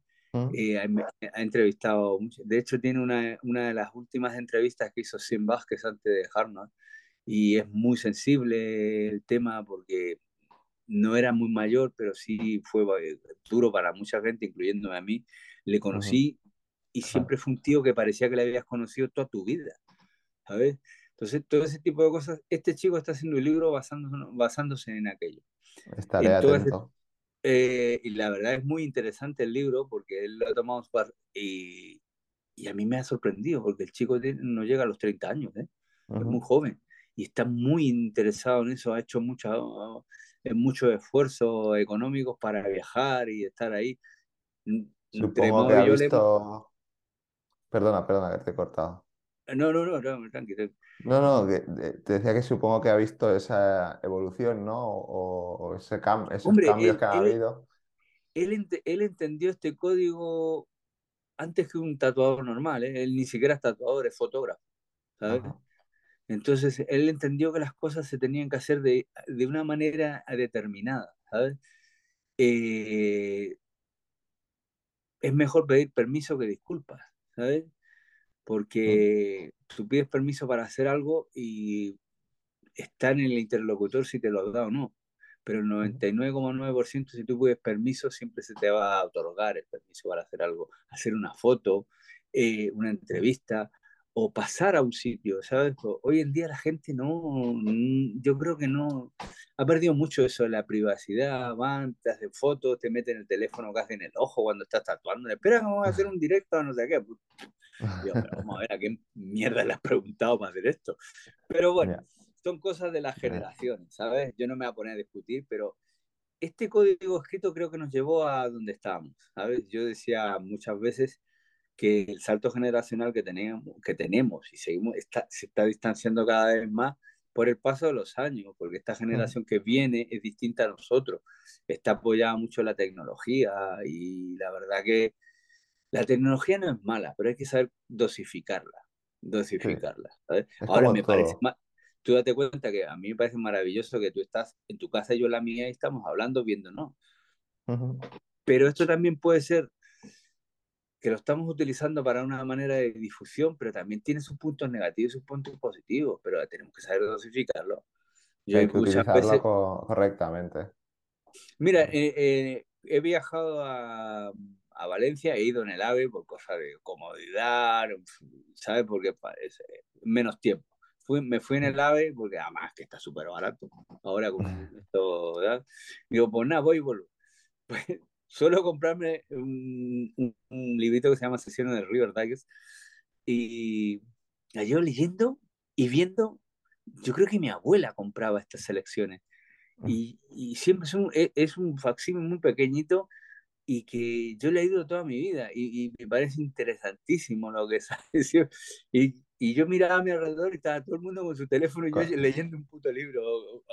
Eh, ha, entrevistado, de hecho tiene una, una, de las últimas entrevistas que hizo Sim Vázquez antes de dejarnos y es muy sensible el tema porque no era muy mayor, pero sí fue eh, duro para mucha gente, incluyéndome a mí. Le conocí y siempre fue un tío que parecía que le habías conocido toda tu vida, ¿sabes? Entonces, todo ese tipo de cosas, este chico está haciendo un libro basándose, basándose en aquello. Estaré atento. Eh, y la verdad es muy interesante el libro porque él lo ha tomado y, y a mí me ha sorprendido porque el chico no llega a los 30 años, ¿eh? es muy joven y está muy interesado en eso, ha hecho mucho, eh, muchos esfuerzos económicos para viajar y estar ahí. Supongo que ha visto... Perdona, perdona que te he cortado. No, no, no, no, tranquilo. No, no, te decía que supongo que ha visto esa evolución, ¿no? O, ese esos cambios que ha habido. Él, él entendió este código antes que un tatuador normal, ¿eh? él ni siquiera es tatuador, es fotógrafo, ¿sabes? Entonces, él entendió que las cosas se tenían que hacer de, de una manera determinada, ¿sabes? Eh, es mejor pedir permiso que disculpas, ¿sabes? Porque tú pides permiso para hacer algo y está en el interlocutor si te lo da o no. Pero el 99,9% si tú pides permiso siempre se te va a otorgar el permiso para hacer algo, hacer una foto, eh, una entrevista o pasar a un sitio, ¿sabes? Hoy en día la gente no, yo creo que no, ha perdido mucho eso de la privacidad, van, te hacen fotos, te meten el teléfono casi en el ojo cuando estás tatuando, espera que vamos a hacer un directo, no sé qué. Yo, pero vamos a ver a qué mierda le has preguntado para hacer esto. Pero bueno, son cosas de las generaciones, ¿sabes? Yo no me voy a poner a discutir, pero este código escrito creo que nos llevó a donde estábamos, ¿sabes? Yo decía muchas veces que el salto generacional que tenemos, que tenemos y seguimos, está, se está distanciando cada vez más por el paso de los años, porque esta generación que viene es distinta a nosotros, está apoyada mucho en la tecnología y la verdad que la tecnología no es mala, pero hay que saber dosificarla, dosificarla. Ahora me parece más, tú date cuenta que a mí me parece maravilloso que tú estás en tu casa y yo en la mía y estamos hablando, viendo, ¿no? Pero esto también puede ser que lo estamos utilizando para una manera de difusión, pero también tiene sus puntos negativos y sus puntos positivos, pero tenemos que saber dosificarlo. Yo hay que utilizarlo correctamente. Mira, eh, eh, he viajado a, a, Valencia, he ido en el AVE por cosas de comodidad, ¿sabes? Porque parece menos tiempo. Fui, me fui en el AVE porque además que está súper barato. Ahora con esto, ¿verdad? Digo, pues nada, voy y vuelvo. Pues suelo comprarme un, un, librito que se llama Sesiones del River Digest y yo leyendo y viendo, yo creo que mi abuela compraba estas selecciones mm. y, y siempre es un, e, es un facsímil muy pequeñito y que yo he leído toda mi vida y, y me parece interesantísimo lo que sale. Y, y yo miraba a mi alrededor y estaba todo el mundo con su teléfono y yo leyendo un puto libro.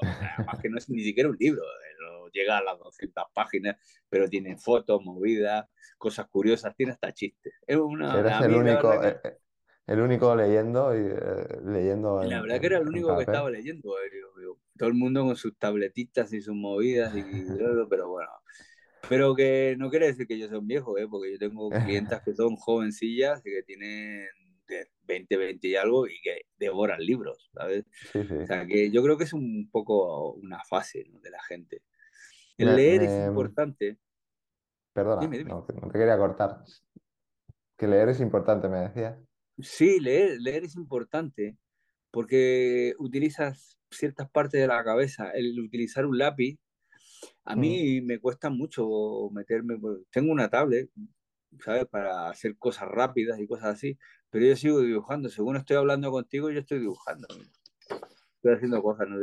Además que no es ni siquiera un libro, eh, no llega a las 200 páginas, pero tiene fotos, movidas, cosas curiosas, tiene hasta chistes. Es una, Eres el único, eh, eh, el único leyendo y leyendo. la verdad que era el único que estaba leyendo. Todo el mundo con sus tabletitas y sus movidas, y, pero bueno. Pero que no quiere decir que yo sea un viejo, ¿eh? porque yo tengo clientas que son jovencillas y que tienen 20, 20 y algo y que devoran libros, ¿sabes? O sea, que yo creo que es un poco una fase de la gente. El leer es importante. Perdona, No, te quería cortar. Que leer es importante, me decías. Sí, leer, leer es importante porque utilizas ciertas partes de la cabeza. El utilizar un lápiz, a mí me cuesta mucho meterme. Tengo una tablet, ¿sabes? Para hacer cosas rápidas y cosas así, pero yo sigo dibujando. Según estoy hablando contigo, yo estoy dibujando. Estoy haciendo cosas, ¿no?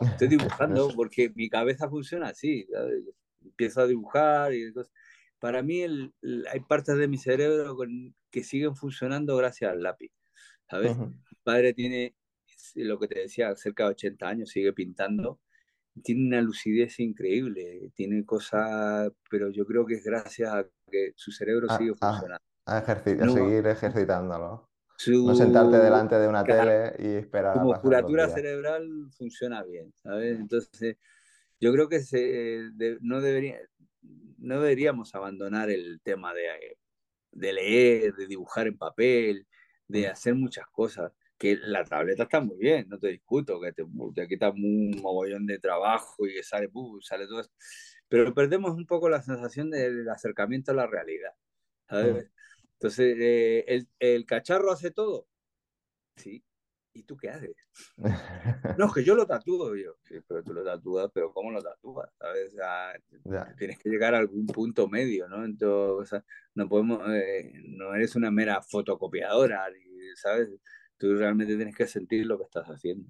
Estoy dibujando porque mi cabeza funciona así. Empiezo a dibujar y cosas. Para mí el, hay partes de mi cerebro que siguen funcionando gracias al lápiz, ¿sabes? Mi padre tiene, lo que te decía, cerca de 80 años, sigue pintando tiene una lucidez increíble, tiene cosas, pero yo creo que es gracias a que su cerebro sigue funcionando. A, seguir ejercitándolo. no sentarte delante de una tele y esperar. Su musculatura cerebral funciona bien, ¿sabes? Entonces, yo creo que se, no, debería, no deberíamos abandonar el tema de, de leer, de dibujar en papel, de mm. hacer muchas cosas que la tableta está muy bien, no te discuto, que te, te quita un mogollón de trabajo y que sale, sale todo eso. Pero perdemos un poco la sensación del acercamiento a la realidad. ¿sabes? Entonces, eh, el, el, cacharro hace todo. Sí. ¿Y tú qué haces? no, que yo lo tatúo yo. Sí, pero tú lo tatúas, pero ¿cómo lo tatúas? ¿Sabes? tienes que llegar a algún punto medio, ¿no? Entonces, no podemos, eh, no eres una mera fotocopiadora, ¿sabes? Tú realmente tienes que sentir lo que estás haciendo.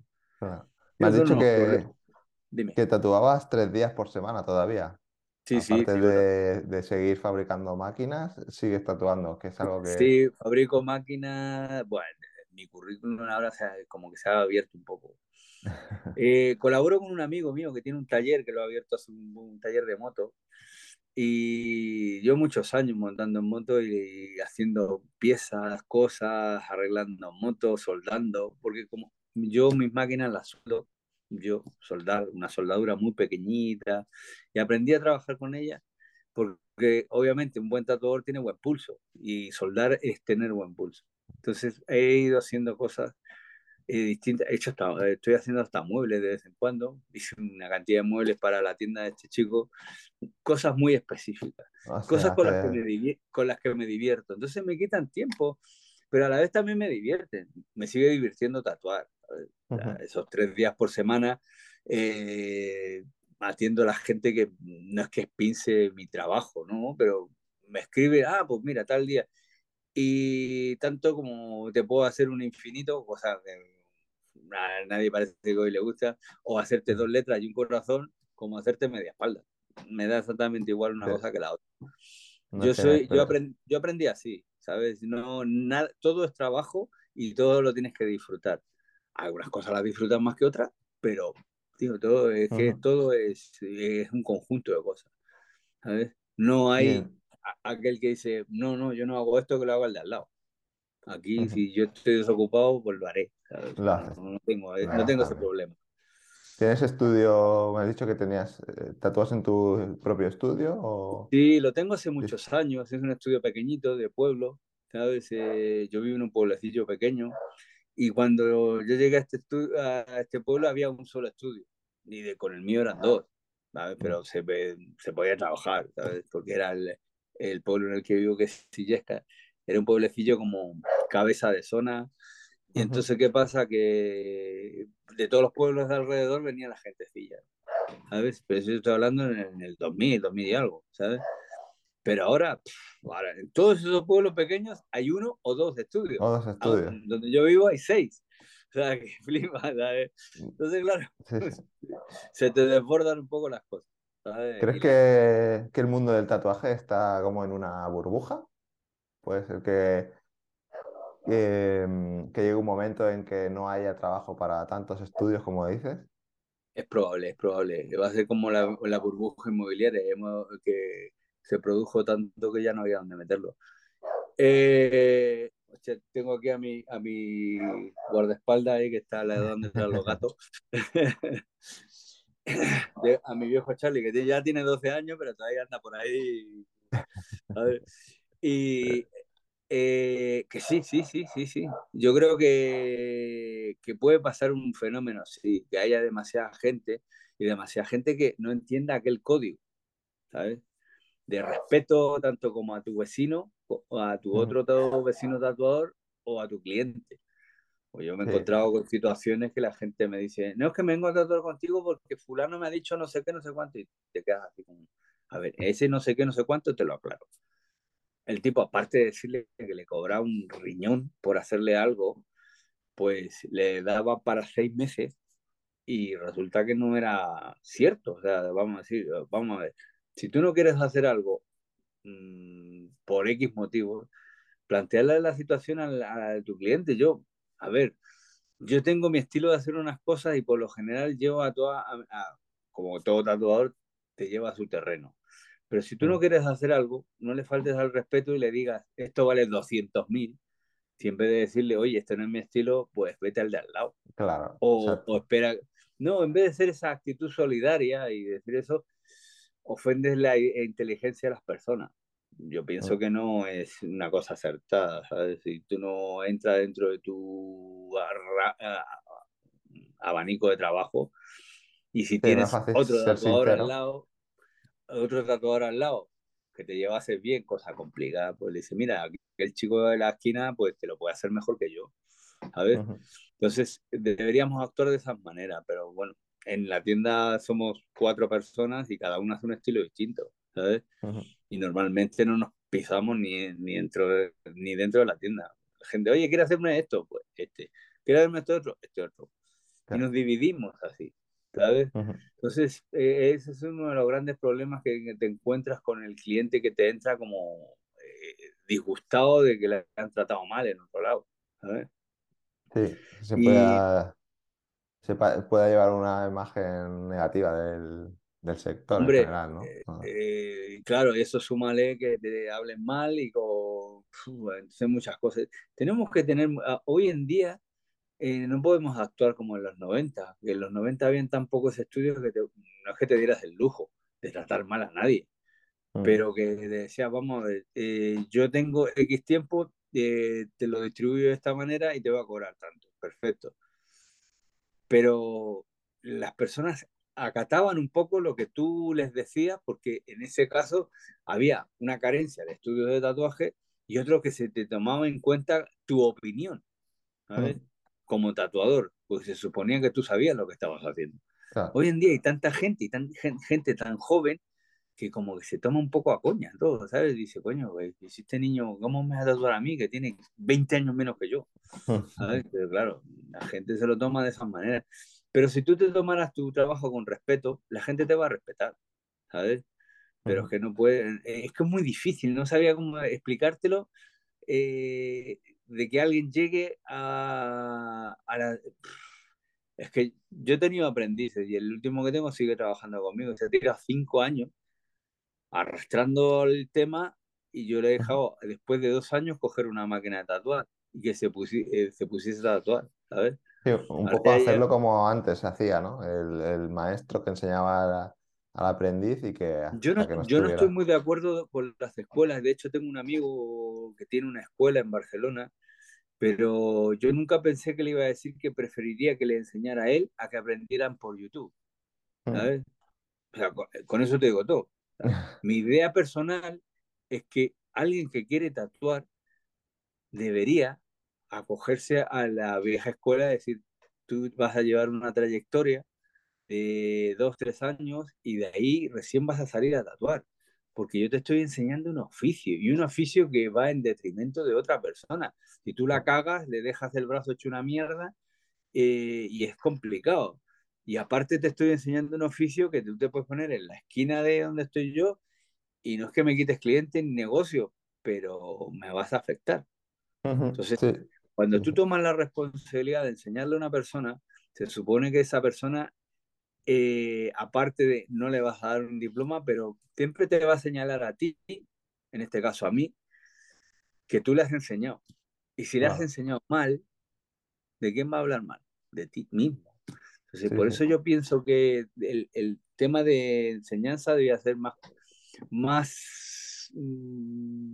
Me has dicho que, que tatuabas tres días por semana todavía. Sí, Aparte sí. De, de, seguir fabricando máquinas, sigues tatuando, que es algo que... Sí, fabrico máquinas. Bueno, mi currículum ahora se como que se ha abierto un poco. Eh, colaboro con un amigo mío que tiene un taller que lo ha abierto hace un, un taller de moto y yo muchos años montando en moto y, haciendo piezas, cosas, arreglando motos, soldando, porque como yo mis máquinas las sueldo, yo soldar una soldadura muy pequeñita y aprendí a trabajar con ella porque obviamente un buen tatuador tiene buen pulso y soldar es tener buen pulso. Entonces he ido haciendo cosas eh, distintas. He hecho hasta, estoy haciendo hasta muebles de vez en cuando. Hice una cantidad de muebles para la tienda de este chico. Cosas muy específicas. cosas con, las que me con las que me divierto. Entonces me quitan tiempo. pero a la vez también me divierten, me sigue divirtiendo tatuar. esos tres días por semana eh, atiendo a la gente que no es que espince mi trabajo, ¿no? Pero me escribe, ah, pues mira, tal día. Y tanto como te puedo hacer un infinito, cosa que a nadie parece que hoy le gusta, o hacerte dos letras y un corazón, como hacerte media espalda. Me da exactamente igual una cosa que la otra. yo, soy, yo, aprendí, yo aprendí así, ¿sabes? No, nada, todo es trabajo y todo lo tienes que disfrutar. Algunas cosas las disfrutas más que otras, pero tío, todo es que todo es, es, un conjunto de cosas. ¿Sabes? No hay aquel que dice, no, no, yo no hago esto que lo hago al de al lado. Aquí, si yo estoy desocupado, pues lo haré. No, tengo, eh, no tengo ese problema. ¿Tienes estudio? Me has dicho que tenías eh, tatuajes en tu propio estudio. O... Sí, lo tengo hace muchos años. Es un estudio pequeñito de pueblo. ¿sabes? Eh, yo vivo en un pueblecillo pequeño. Y cuando yo llegué a este, a este pueblo había un solo estudio. Y de, con el mío eran dos. ¿sabes? Pero se, se podía trabajar, ¿sabes? Porque era el, el pueblo en el que vivo, que es Sillesca. Era un pueblecillo como cabeza de zona y entonces, ¿qué pasa? Que de todos los pueblos de alrededor venía la gentecilla, ¿sabes? Pero eso estoy hablando en el 2000, 2000 y algo, ¿sabes? Pero ahora, ahora, en todos esos pueblos pequeños hay uno o dos estudios. O dos estudios. donde yo vivo hay seis. O sea, que flipa, ¿sabes? Entonces, claro, se te desbordan un poco las cosas. ¿Sabes? ¿Crees que, que el mundo del tatuaje está como en una burbuja? Puede ser que Mm, que llegue un momento en que no haya trabajo para tantos estudios como dices? Es probable, es probable. Va a ser como la, la burbuja inmobiliaria que se produjo tanto que ya no había dónde meterlo. Eh, tengo aquí a mi, a mi guardaespaldas ahí que está a la de donde están los gatos. a mi viejo Charlie, que ya tiene 12 años, pero todavía anda por ahí. Y eh, que sí, sí, sí, sí, sí. Yo creo que, que puede pasar un fenómeno así, que haya demasiada gente y demasiada gente que no entienda aquel código, ¿sabes? De respeto tanto como a tu vecino, o a tu otro vecino tatuador o a tu cliente. Pues yo me he encontrado con situaciones que la gente me dice, no es que me vengo a tatuar contigo porque fulano me ha dicho no sé qué, no sé cuánto, y te quedas así como, a ver, ese no sé qué, no sé cuánto, te lo aclaro el tipo, aparte de decirle que le cobraba un riñón por hacerle algo, pues le daba para seis meses y resulta que no era cierto. O sea, vamos a decir, vamos a ver, si tú no quieres hacer algo mmm, por X motivos, plantearle la situación a, tu cliente. Yo, a ver, yo tengo mi estilo de hacer unas cosas y por lo general llevo a toda, como todo tatuador, te lleva a su terreno. Pero si tú no mm. quieres hacer algo, no le faltes al respeto y le digas, esto vale 200 mil, siempre de decirle, oye, esto no es mi estilo, pues vete al de al lado. Claro. O, o, espera. No, en vez de ser esa actitud solidaria y decir eso, ofendes la inteligencia de las personas. Yo pienso que no es una cosa acertada, ¿sabes? Si tú no entras dentro de tu abanico de trabajo y si tienes otro tatuador al lado, otro tatuador al lado que te llevase bien, cosa complicada, pues le dice, mira, el chico de la esquina, pues te lo puede hacer mejor que yo, ¿sabes? Entonces, deberíamos actuar de esa manera, pero bueno, en la tienda somos cuatro personas y cada uno hace un estilo distinto, ¿sabes? Y normalmente no nos pisamos ni, ni, dentro de, ni dentro de la tienda. La gente, oye, ¿quiere hacerme esto? Pues este. ¿Quiere hacerme esto otro? Este otro. Y nos dividimos así. ¿sabes? Entonces, eh, ese es uno de los grandes problemas que te encuentras con el cliente que te entra como eh, disgustado de que le han tratado mal en otro lado, ¿sabes? Sí, se pueda, se pueda llevar una imagen negativa del, del sector en general, ¿no? Eh, claro, eso súmale que te hablen mal y con entonces muchas cosas. Tenemos que tener, ah, hoy en día, eh, no podemos actuar como en los 90. En los 90 habían tan pocos estudios que no es que te dieras el lujo de tratar mal a nadie, mm. pero que decía, vamos a ver, eh, yo tengo X tiempo, eh, te lo distribuyo de esta manera y te voy a cobrar tanto. Perfecto. Pero las personas acataban un poco lo que tú les decías, porque en ese caso había una carencia de estudios de tatuaje y otro que se te tomaba en cuenta tu opinión, ¿sabes? Como tatuador, pues se suponía que tú sabías lo que estabas haciendo. Hoy en día hay tanta gente y tanta gente tan joven que como que se toma un poco a coña todo, ¿sabes? Dice, coño, güey, si este niño, ¿cómo me va a tatuar a mí que tiene 20 años menos que yo? ¿Sabes? Pero claro, la gente se lo toma de esa manera. Pero si tú te tomaras tu trabajo con respeto, la gente te va a respetar, ¿sabes? Pero es que no puede, es que es muy difícil, no sabía cómo explicártelo, eh, de que alguien llegue a, a la... Es que yo he tenido aprendices y el último que tengo sigue trabajando conmigo, se tira cinco años arrastrando el tema y yo le he dejado, después de dos años, coger una máquina de tatuar y que se, eh, se pusiese a tatuar, ¿sabes? Sí, un poco hacerlo como antes se hacía, ¿no? El, el maestro que enseñaba al aprendiz y que... Yo no, yo no estoy muy de acuerdo con las escuelas, de hecho tengo un amigo que tiene una escuela en Barcelona, pero yo nunca pensé que le iba a decir que preferiría que le enseñara a él a que aprendieran por YouTube, mm. ¿sabes? O sea, con eso te digo todo. Mi idea personal es que alguien que quiere tatuar debería acogerse a la vieja escuela, es decir, tú vas a llevar una trayectoria de dos, tres años y de ahí recién vas a salir a tatuar, porque yo te estoy enseñando un oficio y un oficio que va en detrimento de otra persona. Si tú la cagas, le dejas el brazo hecho una mierda eh, y es complicado. Y aparte te estoy enseñando un oficio que tú te puedes poner en la esquina de donde estoy yo y no es que me quites cliente ni negocio, pero me vas a afectar. Entonces, cuando tú tomas la responsabilidad de enseñarle a una persona, se supone que esa persona, eh, aparte de no le vas a dar un diploma, pero siempre te va a señalar a ti, en este caso a mí, que tú le has enseñado. Y si le has enseñado mal, ¿de quién va a hablar mal? De ti mismo por eso yo pienso que el, el, tema de enseñanza debía ser más, más, mm,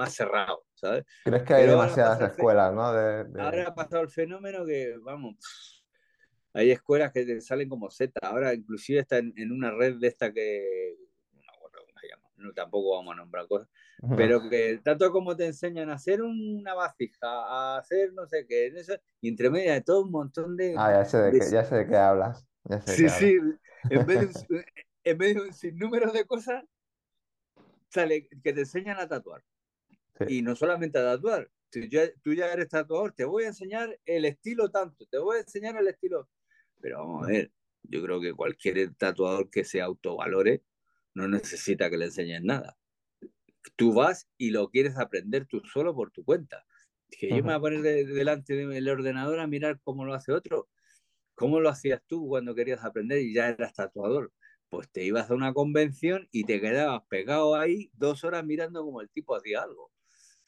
más cerrado, ¿sabes? ¿Crees que hay demasiadas escuelas, no? Ahora ha pasado el fenómeno que, vamos, hay escuelas que te salen como Z. Ahora inclusive está en, en una red de esta que, no cómo se llama, no, tampoco vamos a nombrar cosas, pero que tanto como te enseñan a hacer una vasija, a hacer no sé qué, y entre medio de todo un montón de... Ah, ya sé de, qué, ya sé de qué hablas. sí, sí, en vez, de un, en vez de un sinnúmero de cosas, sale que te enseñan a tatuar. Y no solamente a tatuar, si tú ya eres tatuador, te voy a enseñar el estilo tanto, te voy a enseñar el estilo. Pero vamos a ver, yo creo que cualquier tatuador que se autovalore no necesita que le enseñes nada tú vas y lo quieres aprender tú solo por tu cuenta. Que yo me voy a poner delante del ordenador a mirar cómo lo hace otro. ¿Cómo lo hacías tú cuando querías aprender y ya eras tatuador? Pues te ibas a una convención y te quedabas pegado ahí dos horas mirando como el tipo hacía algo.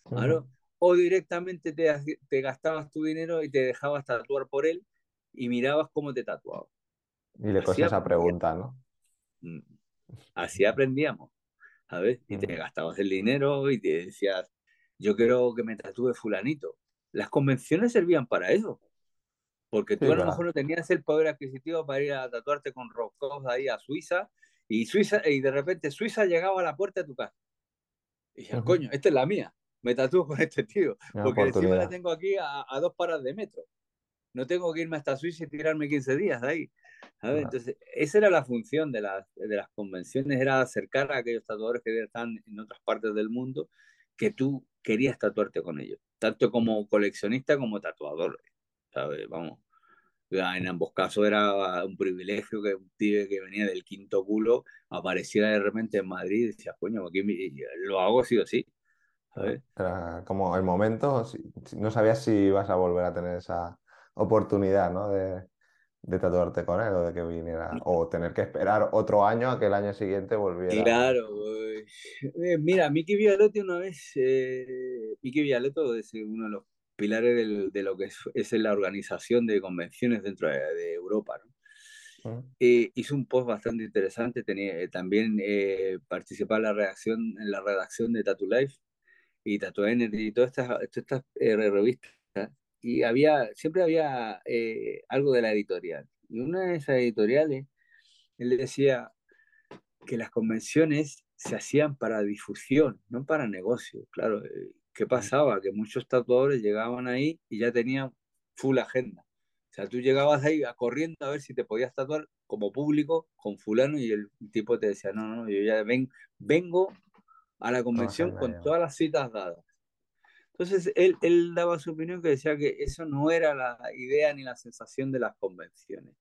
¿Claro? O directamente te, te gastabas tu dinero y te dejabas tatuar por él y mirabas cómo te tatuaba. Y le cosas esa pregunta, ¿no? Mm. Así aprendíamos. ¿sabes? Y te gastabas el dinero y te decías, yo quiero que me tatúe fulanito. Las convenciones servían para eso. Porque tú a lo mejor no tenías el poder adquisitivo para ir a tatuarte con roscos ahí a Suiza y Suiza y de repente Suiza llegaba a la puerta de tu casa. Y decías, coño, esta es la mía. Me tatúo con este tío. porque encima la tengo aquí a, a, dos paras de metro. No tengo que irme hasta Suiza y tirarme 15 días de ahí. Entonces, esa era la función de las, de las convenciones, era acercar a aquellos tatuadores que están en otras partes del mundo, que tú querías tatuarte con ellos, tanto como coleccionista como tatuador, ¿sabes? Vamos, en ambos casos era un privilegio que un tío que venía del quinto culo apareciera de repente en Madrid y decía, coño, aquí lo hago sí o sí. ¿Sabes? Era como el momento, no sabías si ibas a volver a tener esa oportunidad, ¿no? De, de tatuarte con él o de que viniera, o tener que esperar otro año a que el año siguiente volviera. Claro, eh, mira, Miki Vialotti una vez, eh, Miki Vialotti es uno de los pilares de lo que es, la organización de convenciones dentro de, Europa, ¿no? Eh, hizo un post bastante interesante, tenía, eh, también participaba en la, redacción, en la redacción de Tattoo Life y Tattoo Energy y todas estas, todas estas revistas y había, siempre había eh, algo de la editorial. Y una de esas editoriales, él decía que las convenciones se hacían para difusión, no para negocio. Claro, eh, ¿qué pasaba? Que muchos tatuadores llegaban ahí y ya tenían full agenda. O sea, tú llegabas ahí a corriendo a ver si te podías tatuar como público con fulano y el tipo te decía, no, no, yo ya ven, vengo a la convención con todas las citas dadas. Entonces, él, él daba su opinión que decía que eso no era la idea ni la sensación de las convenciones,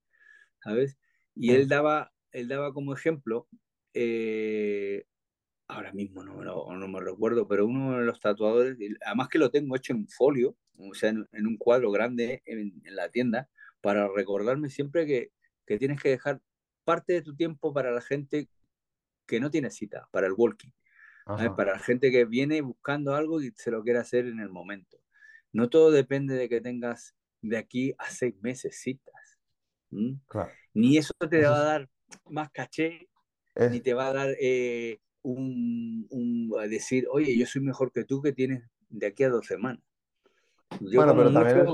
¿sabes? Y él daba, él daba como ejemplo, eh, ahora mismo no, no, me recuerdo, pero uno de los tatuadores, además que lo tengo hecho en folio, o sea, en, un cuadro grande en, la tienda, para recordarme siempre que, que tienes que dejar parte de tu tiempo para la gente que no tiene cita, para el walking. Para la gente que viene buscando algo y se lo quiere hacer en el momento. No todo depende de que tengas de aquí a seis meses citas. Ni eso te va a dar más caché, ni te va a dar eh, un, un, a decir, oye, yo soy mejor que tú que tienes de aquí a dos semanas. bueno, pero también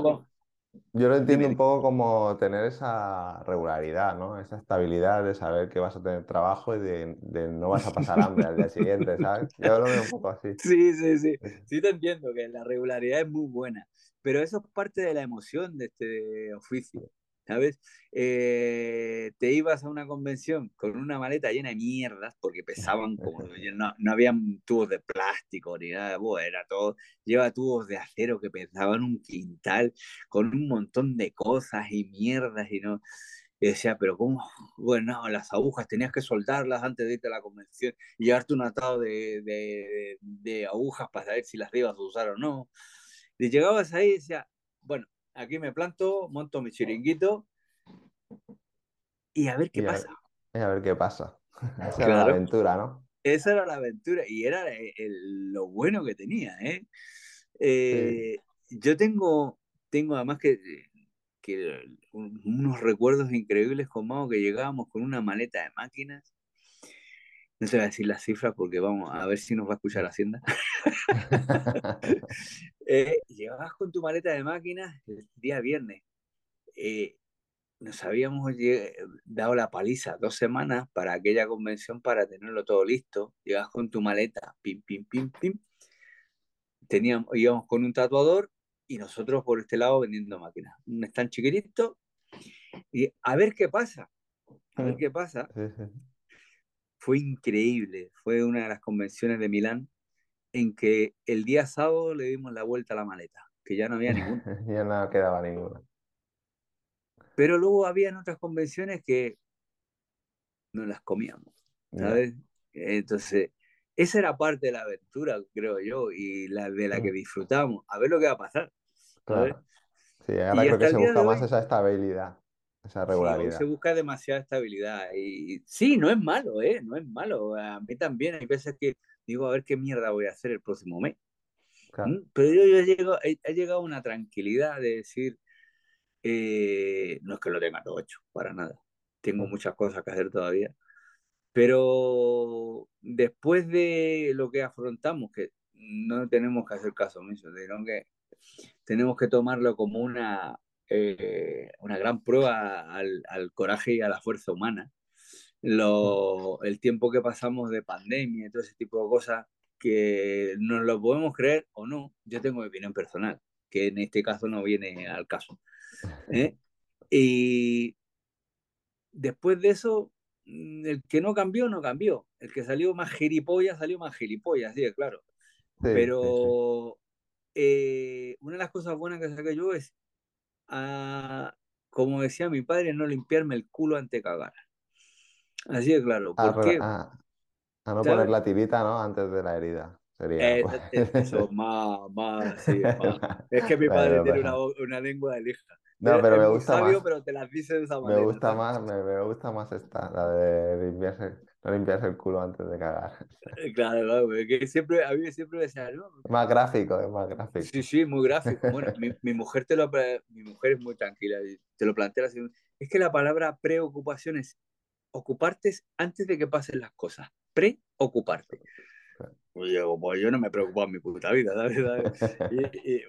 yo lo entiendo un poco como tener esa regularidad, ¿no? Esa estabilidad de saber que vas a tener trabajo y de, no vas a pasar hambre al día siguiente, ¿sabes? Yo lo veo un poco así. Sí, sí, sí. Sí te entiendo que la regularidad es muy buena, pero eso es parte de la emoción de este oficio. ¿Sabes? Eh, te ibas a una convención con una maleta llena de mierdas, porque pesaban como, no, no habían tubos de plástico ni nada, era todo, lleva tubos de acero que pesaban un quintal, con un montón de cosas y mierdas, y no, y decía, pero ¿cómo? Bueno, las agujas tenías que soltarlas antes de irte a la convención y llevarte un atado de, de, de agujas para saber si las ibas a usar o no. Y llegabas ahí y decía, bueno, aquí me planto, monto mi chiringuito y a ver qué pasa. A, ver qué pasa. Esa era la aventura, ¿no? Esa era la aventura y era lo bueno que tenía, ¿eh? eh yo tengo, tengo además que, que unos recuerdos increíbles con Mao que llegábamos con una maleta de máquinas no se va a decir las cifras porque vamos a ver si nos va a escuchar Hacienda. eh, llegabas con tu maleta de máquinas el día viernes. Eh, nos habíamos dado la paliza dos semanas para aquella convención para tenerlo todo listo. Llegabas con tu maleta, pim, pim, pim, pim. Teníamos, íbamos con un tatuador y nosotros por este lado vendiendo máquinas. Un stand chiquitito y a ver qué pasa. A ver qué pasa. Fue increíble. Fue una de las convenciones de Milán en que el día sábado le dimos la vuelta a la maleta, que ya no había ninguna. ya no quedaba ninguna. Pero luego habían otras convenciones que no las comíamos, ¿sabes? Entonces, esa era parte de la aventura, creo yo, y la de la que disfrutamos. A ver lo que va a pasar. Claro. Sí, ahora creo que se busca más esa estabilidad esa regularidad. se busca demasiada estabilidad. Y sí, no es malo, ¿eh? No es malo. A mí también hay veces que digo, a ver qué mierda voy a hacer el próximo mes. ¿Mm? Pero yo, he, llegado, he, llegado a una tranquilidad de decir, eh, no es que lo tenga todo hecho, para nada. Tengo muchas cosas que hacer todavía. Pero después de lo que afrontamos, que no tenemos que hacer caso omiso, sino que tenemos que tomarlo como una, eh, una gran prueba al, al, coraje y a la fuerza humana. Lo, el tiempo que pasamos de pandemia y todo ese tipo de cosas, que nos lo podemos creer o no, yo tengo mi opinión personal, que en este caso no viene al caso. ¿eh? Y después de eso, mm, el que no cambió, no cambió. El que salió más gilipollas, salió más gilipollas, sí, claro. Pero eh, una de las cosas buenas que saqué yo es a, como decía mi padre, no limpiarme el culo ante cagar. Así de claro. A, porque, a, no poner la tirita, ¿no? Antes de la herida. Sería. Eh, eso, más, más, sí, más. Es que mi padre tiene una, una, lengua de lija. No, pero me gusta sabio, más. pero te las dice de esa manera. Me gusta más, me, me, gusta más esta, la de limpiarse, no limpiarse el culo antes de cagar. Claro, claro, que siempre, a mí siempre me decía, ¿no? Más gráfico, es más gráfico. Sí, sí, muy gráfico. Bueno, mi, mi, mujer te lo, mi mujer es muy tranquila, te lo plantea así. Es que la palabra preocupación es ocuparte antes de que pasen las cosas. Preocuparte. Yo, pues yo no me preocupo en mi puta vida, ¿sabes? Y, y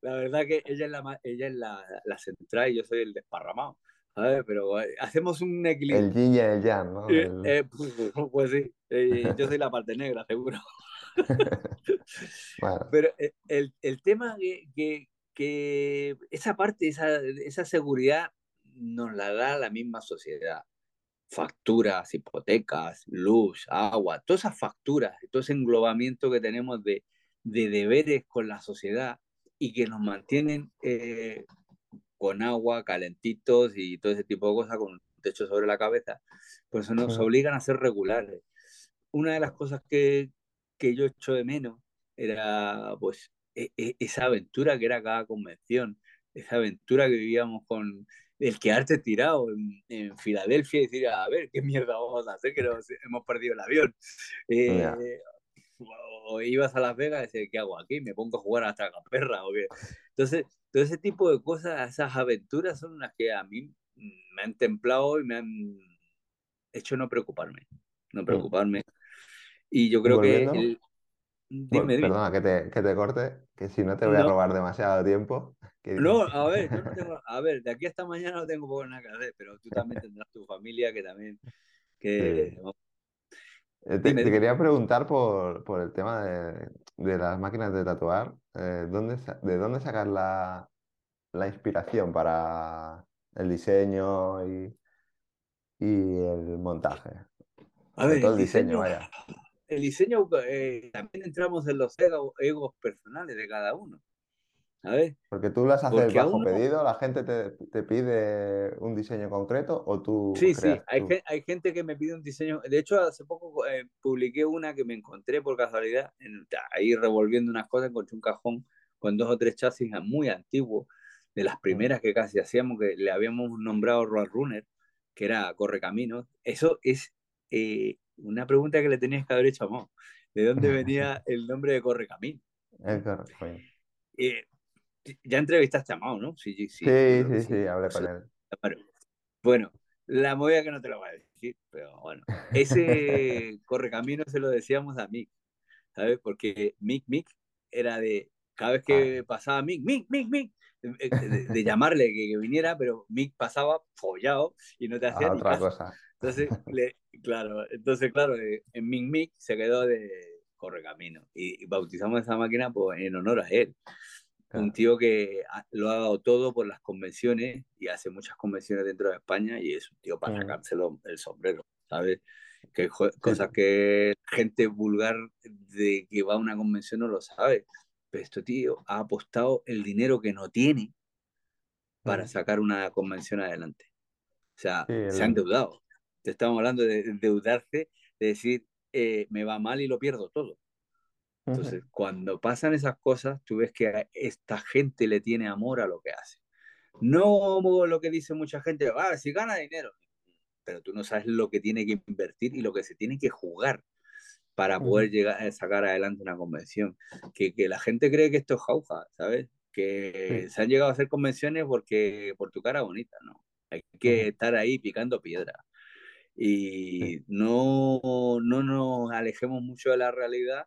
la verdad que ella es la, ella es la, la central y yo soy el desparramado. ¿Sabes? Pero eh, hacemos un equilibrio. El yin y el yang, ¿no? Eh, pues, pues, sí, eh, yo soy la parte negra, seguro. Pero eh, el, el tema que, que, esa parte, esa, esa seguridad nos la da la misma sociedad. Facturas, hipotecas, luz, agua, todas esas facturas, todo ese englobamiento que tenemos de, de deberes con la sociedad y que nos mantienen eh, con agua, calentitos y todo ese tipo de cosas, con un techo sobre la cabeza, pues nos obligan a ser regulares. Una de las cosas que, que yo echo de menos era pues e, e, esa aventura que era cada convención, esa aventura que vivíamos con el quedarte tirado en, Filadelfia y decir, a ver, ¿qué mierda vamos a hacer que nos, hemos perdido el avión? Eh, o ibas a Las Vegas y decías, ¿qué hago aquí? ¿Me pongo a jugar hasta la perra? ¿o qué? Entonces, todo ese tipo de cosas, esas aventuras son las que a mí me han templado y me han hecho no preocuparme, no mm. preocuparme. Y yo creo que Dime, Perdona que te, que te, corte, que si no te voy a robar demasiado tiempo. No, a ver, yo no tengo, a ver, de aquí hasta mañana no tengo poco nada que hacer, pero tú también tendrás tu familia que también... Que, eh, te, quería preguntar por, por el tema de, de, las máquinas de tatuar. Eh, ¿dónde, ¿De dónde sacas la, la, inspiración para el diseño y, y el montaje? A ver, todo el diseño vaya el diseño, eh, también entramos en los egos, personales de cada uno. ¿Sabes? Porque tú las haces bajo pedido, la gente te, te, pide un diseño concreto o tú. Sí, sí, hay, hay, gente que me pide un diseño. De hecho, hace poco eh, publiqué una que me encontré por casualidad, ahí revolviendo unas cosas, encontré un cajón con dos o tres chasis muy antiguos, de las primeras que casi hacíamos, que le habíamos nombrado Road Runner, que era Correcaminos. Eso es eh, una pregunta que le tenías que haber hecho a Mo. ¿De dónde venía el nombre de Correcamino? Eh, ya entrevistaste a Mao, ¿no? Sí, sí, sí, sí, sí, hablé con él. Bueno, la movida que no te lo voy a decir, pero bueno, ese correcamino se lo decíamos a Mick, ¿sabes? Porque Mick Mick era de, cada vez que pasaba Mick, Mick, Mick, Mick, de, llamarle que, viniera, pero Mick pasaba follado y no te hacía otra cosa. Entonces, le, claro, entonces, claro, eh, en Mick Mick se quedó de Correcamino y, bautizamos esa máquina pues, en honor a él. Un tío que lo ha dado todo por las convenciones y hace muchas convenciones dentro de España y es un tío para sacárselo el sombrero, ¿sabes? Que cosas que gente vulgar de que va a una convención no lo sabe. Pero este tío ha apostado el dinero que no tiene para sacar una convención adelante. O sea, se han endeudado estamos hablando de endeudarse, de decir, eh, me va mal y lo pierdo todo. Entonces, cuando pasan esas cosas, tú ves que esta gente le tiene amor a lo que hace. No lo que dice mucha gente, ah, si gana dinero, pero tú no sabes lo que tiene que invertir y lo que se tiene que jugar para poder llegar a sacar adelante una convención. Que, que la gente cree que esto es jauja, ¿sabes? Que se han llegado a hacer convenciones porque por tu cara bonita, ¿no? Hay que estar ahí picando piedra y no, no nos alejemos mucho de la realidad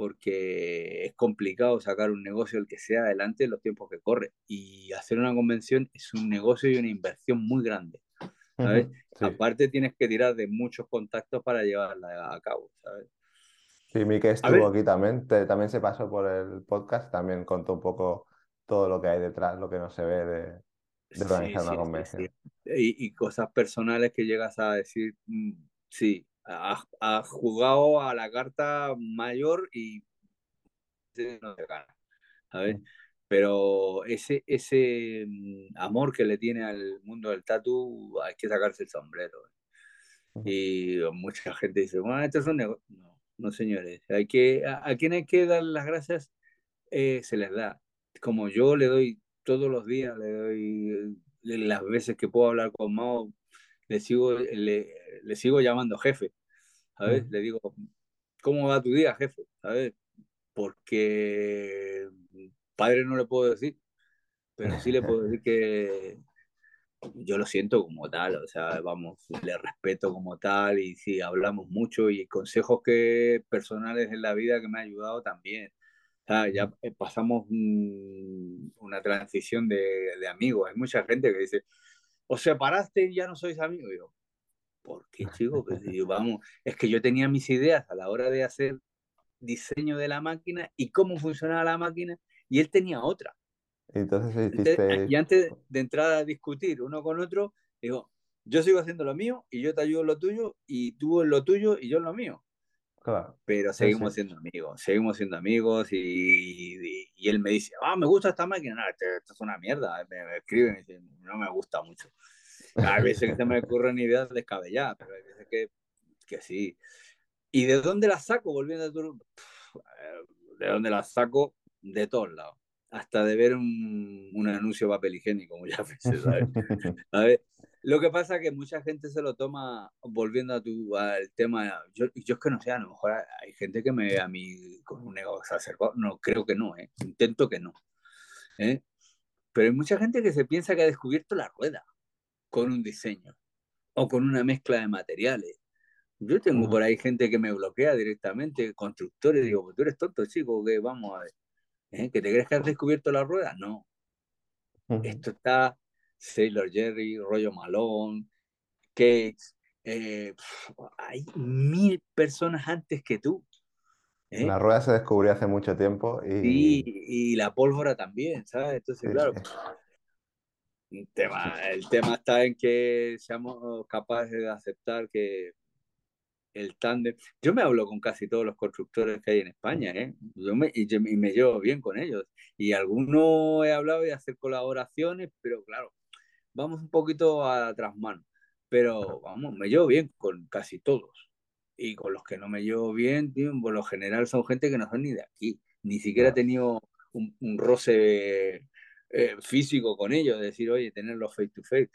porque es complicado sacar un negocio el que sea adelante en los tiempos que corre y hacer una convención es un negocio y una inversión muy grande. ¿sabes? Aparte tienes que tirar de muchos contactos para llevarla a cabo, ¿sabes? Sí, Mike estuvo aquí también, también se pasó por el podcast, también contó un poco todo lo que hay detrás, lo que no se ve de, de organizar una convención. Y, cosas personales que llegas a decir, mm, sí, has, jugado a la carta mayor y no te gana, ¿sabes? Pero ese, ese mm, amor que le tiene al mundo del tatu, hay que sacarse el sombrero. Y mucha gente dice, bueno, esto es un negocio. No, no señores, hay que, a, quien hay que dar las gracias, eh, se les da. Como yo le doy todos los días, le doy las veces que puedo hablar con Mao, le sigo, le, le sigo llamando jefe, ¿sabes? Le digo, ¿cómo va tu día, jefe? ¿Sabes? Porque padre no le puedo decir, pero sí le puedo decir que yo lo siento como tal, o sea, vamos, le respeto como tal y sí, hablamos mucho y consejos que personales en la vida que me ha ayudado también ya eh, pasamos una transición de, de, amigos. Hay mucha gente que dice, os separaste y ya no sois amigos. yo, ¿por qué, chico? Pues, vamos, es que yo tenía mis ideas a la hora de hacer diseño de la máquina y cómo funcionaba la máquina, y él tenía otra. Entonces y antes de entrar a discutir uno con otro, digo, yo sigo haciendo lo mío y yo te ayudo en lo tuyo y tú en lo tuyo y yo en lo mío. Claro. Pero seguimos siendo amigos, seguimos siendo amigos y, y, él me dice, ah, me gusta esta máquina, no, esto, es una mierda, me, me escribe y dice, no me gusta mucho. Hay veces que se me ocurren ideas descabelladas, pero hay veces que, que sí. ¿Y de dónde las saco? Volviendo a tu... ¿De dónde las saco? De todos lados. Hasta de ver un, un anuncio de papel higiénico, muchas veces, ¿sabes? ¿sabes? Lo que pasa es que mucha gente se lo toma, volviendo a tu, al tema, yo, yo es que no sé, a lo mejor hay gente que me ve a mí con un ego exacerbado, no, creo que no, ¿eh? intento que no. ¿eh? Pero hay mucha gente que se piensa que ha descubierto la rueda con un diseño o con una mezcla de materiales. Yo tengo por ahí gente que me bloquea directamente, constructores, digo, tú eres tonto, chico, que vamos a ver, ¿eh? ¿que te crees que has descubierto la rueda? No. Esto está Sailor Jerry, Rollo Malone, Cakes. Eh, hay mil personas antes que tú. ¿eh? La rueda se descubrió hace mucho tiempo y... y la pólvora también, ¿sabes? Entonces, claro, tema, el tema está en que seamos capaces de aceptar que el tándem. Yo me hablo con casi todos los constructores que hay en España, ¿eh? Yo me, y, y, me llevo bien con ellos. Y algunos he hablado de hacer colaboraciones, pero claro, vamos un poquito a mano, pero vamos, me llevo bien con casi todos. Y con los que no me llevo bien, por lo general son gente que no son ni de aquí. Ni siquiera he tenido un, roce eh, físico con ellos, decir, oye, tenerlos face to face.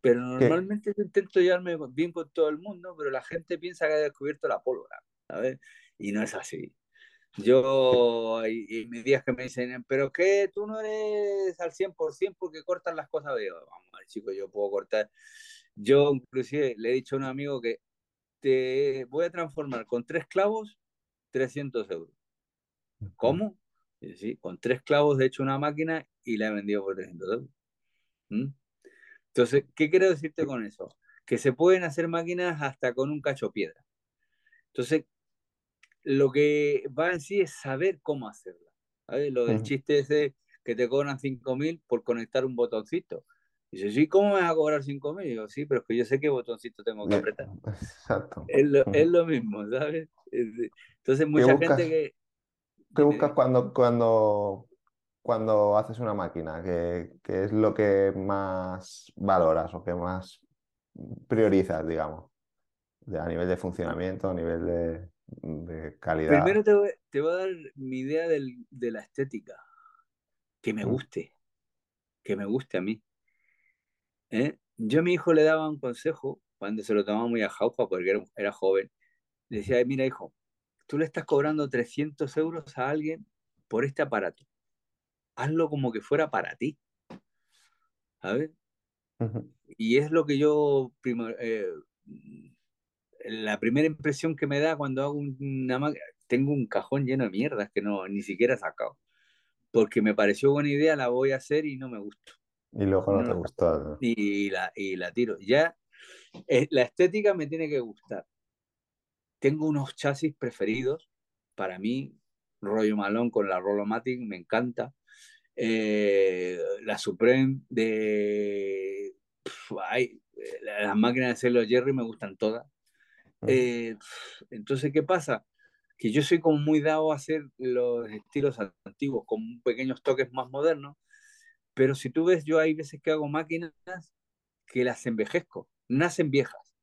Pero normalmente yo intento llevarme bien con todo el mundo, pero la gente piensa que ha descubierto la pólvora, ¿sabes? Y no es así. Yo, y, mis días que me dicen, pero que tú no eres al 100% porque cortas las cosas. Digo, vamos, chico, yo puedo cortar. Yo, inclusive, le he dicho a un amigo que te voy a transformar con tres clavos 300 euros. ¿Cómo? Sí, con tres clavos he hecho una máquina y la he vendido por 300 euros. ¿Mm? Entonces, ¿qué quiero decirte con eso? Que se pueden hacer máquinas hasta con un cacho piedra. Entonces, lo que va en sí es saber cómo hacerla. ¿sabes? Lo del chiste ese que te cobran 5.000 por conectar un botoncito. Dice, sí, ¿cómo me vas a cobrar 5.000? Digo, sí, pero es que yo sé qué botoncito tengo que apretar. Exacto. Es lo, es lo mismo, ¿sabes? Entonces, mucha gente que... ¿Qué buscas cuando, cuando, cuando haces una máquina? ¿Qué, ¿Qué, es lo que más valoras o que más priorizas, digamos? A nivel de funcionamiento, a nivel de de calidad. Primero te voy, te voy a dar mi idea del, de la estética. Que me guste. Que me guste a mí. ¿Eh? Yo a mi hijo le daba un consejo cuando se lo tomaba muy a jauja porque era, era joven. Le decía, mira hijo, tú le estás cobrando 300 euros a alguien por este aparato. Hazlo como que fuera para ti. ¿Sabes? Y es lo que yo eh, la primera impresión que me da cuando hago una máquina, tengo un cajón lleno de mierdas que no ni siquiera he sacado. Porque me pareció buena idea, la voy a hacer y no me gustó. Y luego no, te gustó. Y, la, y la tiro. Ya, eh, la estética me tiene que gustar. Tengo unos chasis preferidos. Para mí, rollo malón con la Rolomatic me encanta. Eh, la Supreme de... ay, las máquinas de Celo Jerry me gustan todas. Eh, entonces, ¿qué pasa? Que yo soy como muy dado a hacer los estilos antiguos con pequeños toques más modernos, pero si tú ves, yo hay veces que hago máquinas que las envejezco, nacen viejas.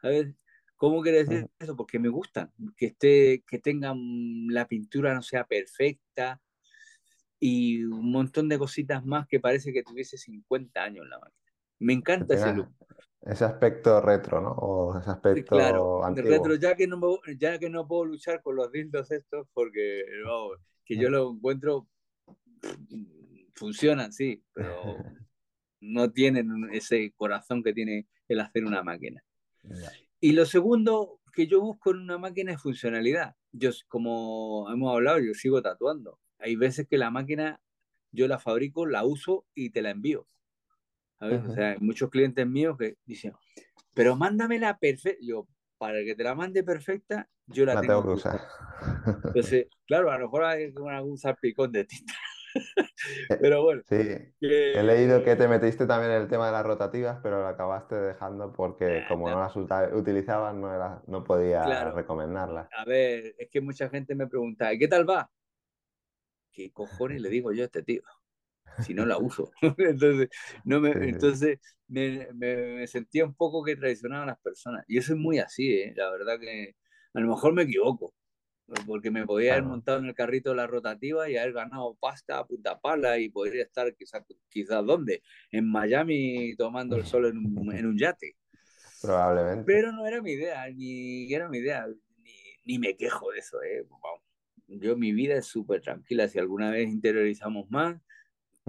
¿Sabes? ¿Cómo quiere decir eso? Porque me gustan, que, esté, que tengan la pintura no sea perfecta y un montón de cositas más que parece que tuviese 50 años la máquina. Me encanta ese look. Ese aspecto retro, ¿no? O ese aspecto claro, antiguo. retro, ya que, no, ya que no puedo luchar con los dildos estos, porque que yo lo encuentro, funcionan, sí, pero no tienen ese corazón que tiene el hacer una máquina. Y lo segundo que yo busco en una máquina es funcionalidad. Yo, como hemos hablado, yo sigo tatuando. Hay veces que la máquina yo la fabrico, la uso y te la envío. O sea, hay muchos clientes míos que dicen, pero mándame la perfecta. Yo, para que te la mande perfecta, yo la, la tengo, tengo, que usar. Entonces, claro, a lo mejor hay algún salpicón de tinta. Eh, pero bueno. Sí, he leído que te metiste también en el tema de las rotativas, pero lo acabaste dejando porque Eh, como no las utilizabas, no, era, no podía Claro, recomendarlas. a ver, es que mucha gente me pregunta, ¿y qué tal va? ¿Qué cojones le digo yo a este tío? Si no la uso. Entonces, no me, Sí, sí. entonces me, me- me sentía un poco que traicionaba a las personas. Y eso es muy así, ¿eh? La verdad que a lo mejor me equivoco, porque me podía haber montado en el carrito de la rotativa y haber ganado pasta a punta pala y podría estar quizás quizás ¿dónde? En Miami tomando el sol en un, en un yate. Probablemente. Pero no era mi idea, ni era mi idea, ni, ni me quejo de eso. ¿eh? Vamos. Yo, mi vida es súper tranquila. Si alguna vez interiorizamos más,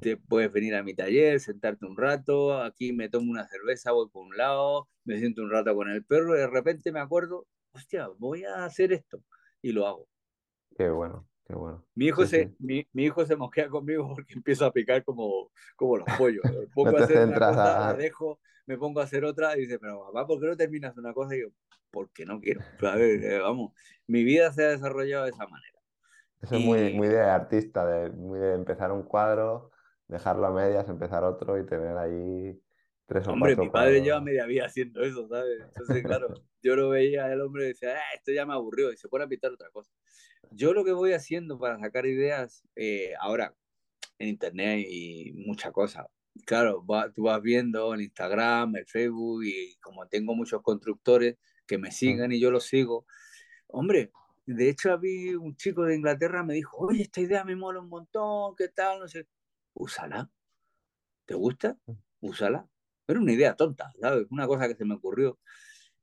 te puedes venir a mi taller, sentarte un rato. Aquí me tomo una cerveza, voy por un lado, me siento un rato con el perro y de repente me acuerdo, hostia, voy a hacer esto. Y lo hago. Qué bueno, qué bueno. Mi hijo, Sí, se, sí. mi, mi hijo se mosquea conmigo porque empiezo a picar como, como los pollos. Me pongo No a hacer una cosa, la a... dejo, me pongo a hacer otra y dice, pero papá, ¿por qué no terminas una cosa? Y yo, porque no quiero. A ver, eh, vamos, mi vida se ha desarrollado de esa manera. Eso es muy, muy de artista, de, muy de empezar un cuadro, dejarlo a medias, empezar otro y tener ahí tres o hombre, mi padre lleva media vida haciendo eso, ¿sabes? Entonces, claro, yo lo veía el hombre y decía, ah, esto ya me aburrió y se pone a pintar otra cosa. Yo lo que voy haciendo para sacar ideas, eh, ahora en internet y muchas cosas. Claro, va- tú vas viendo en Instagram, el Facebook y como tengo muchos constructores que me siguen y yo los sigo, hombre, de hecho había un chico de Inglaterra me dijo, oye, esta idea me mola un montón, ¿qué tal? No sé, úsala, ¿te gusta? Úsala. Era una idea tonta, ¿sabes? Una cosa que se me ocurrió.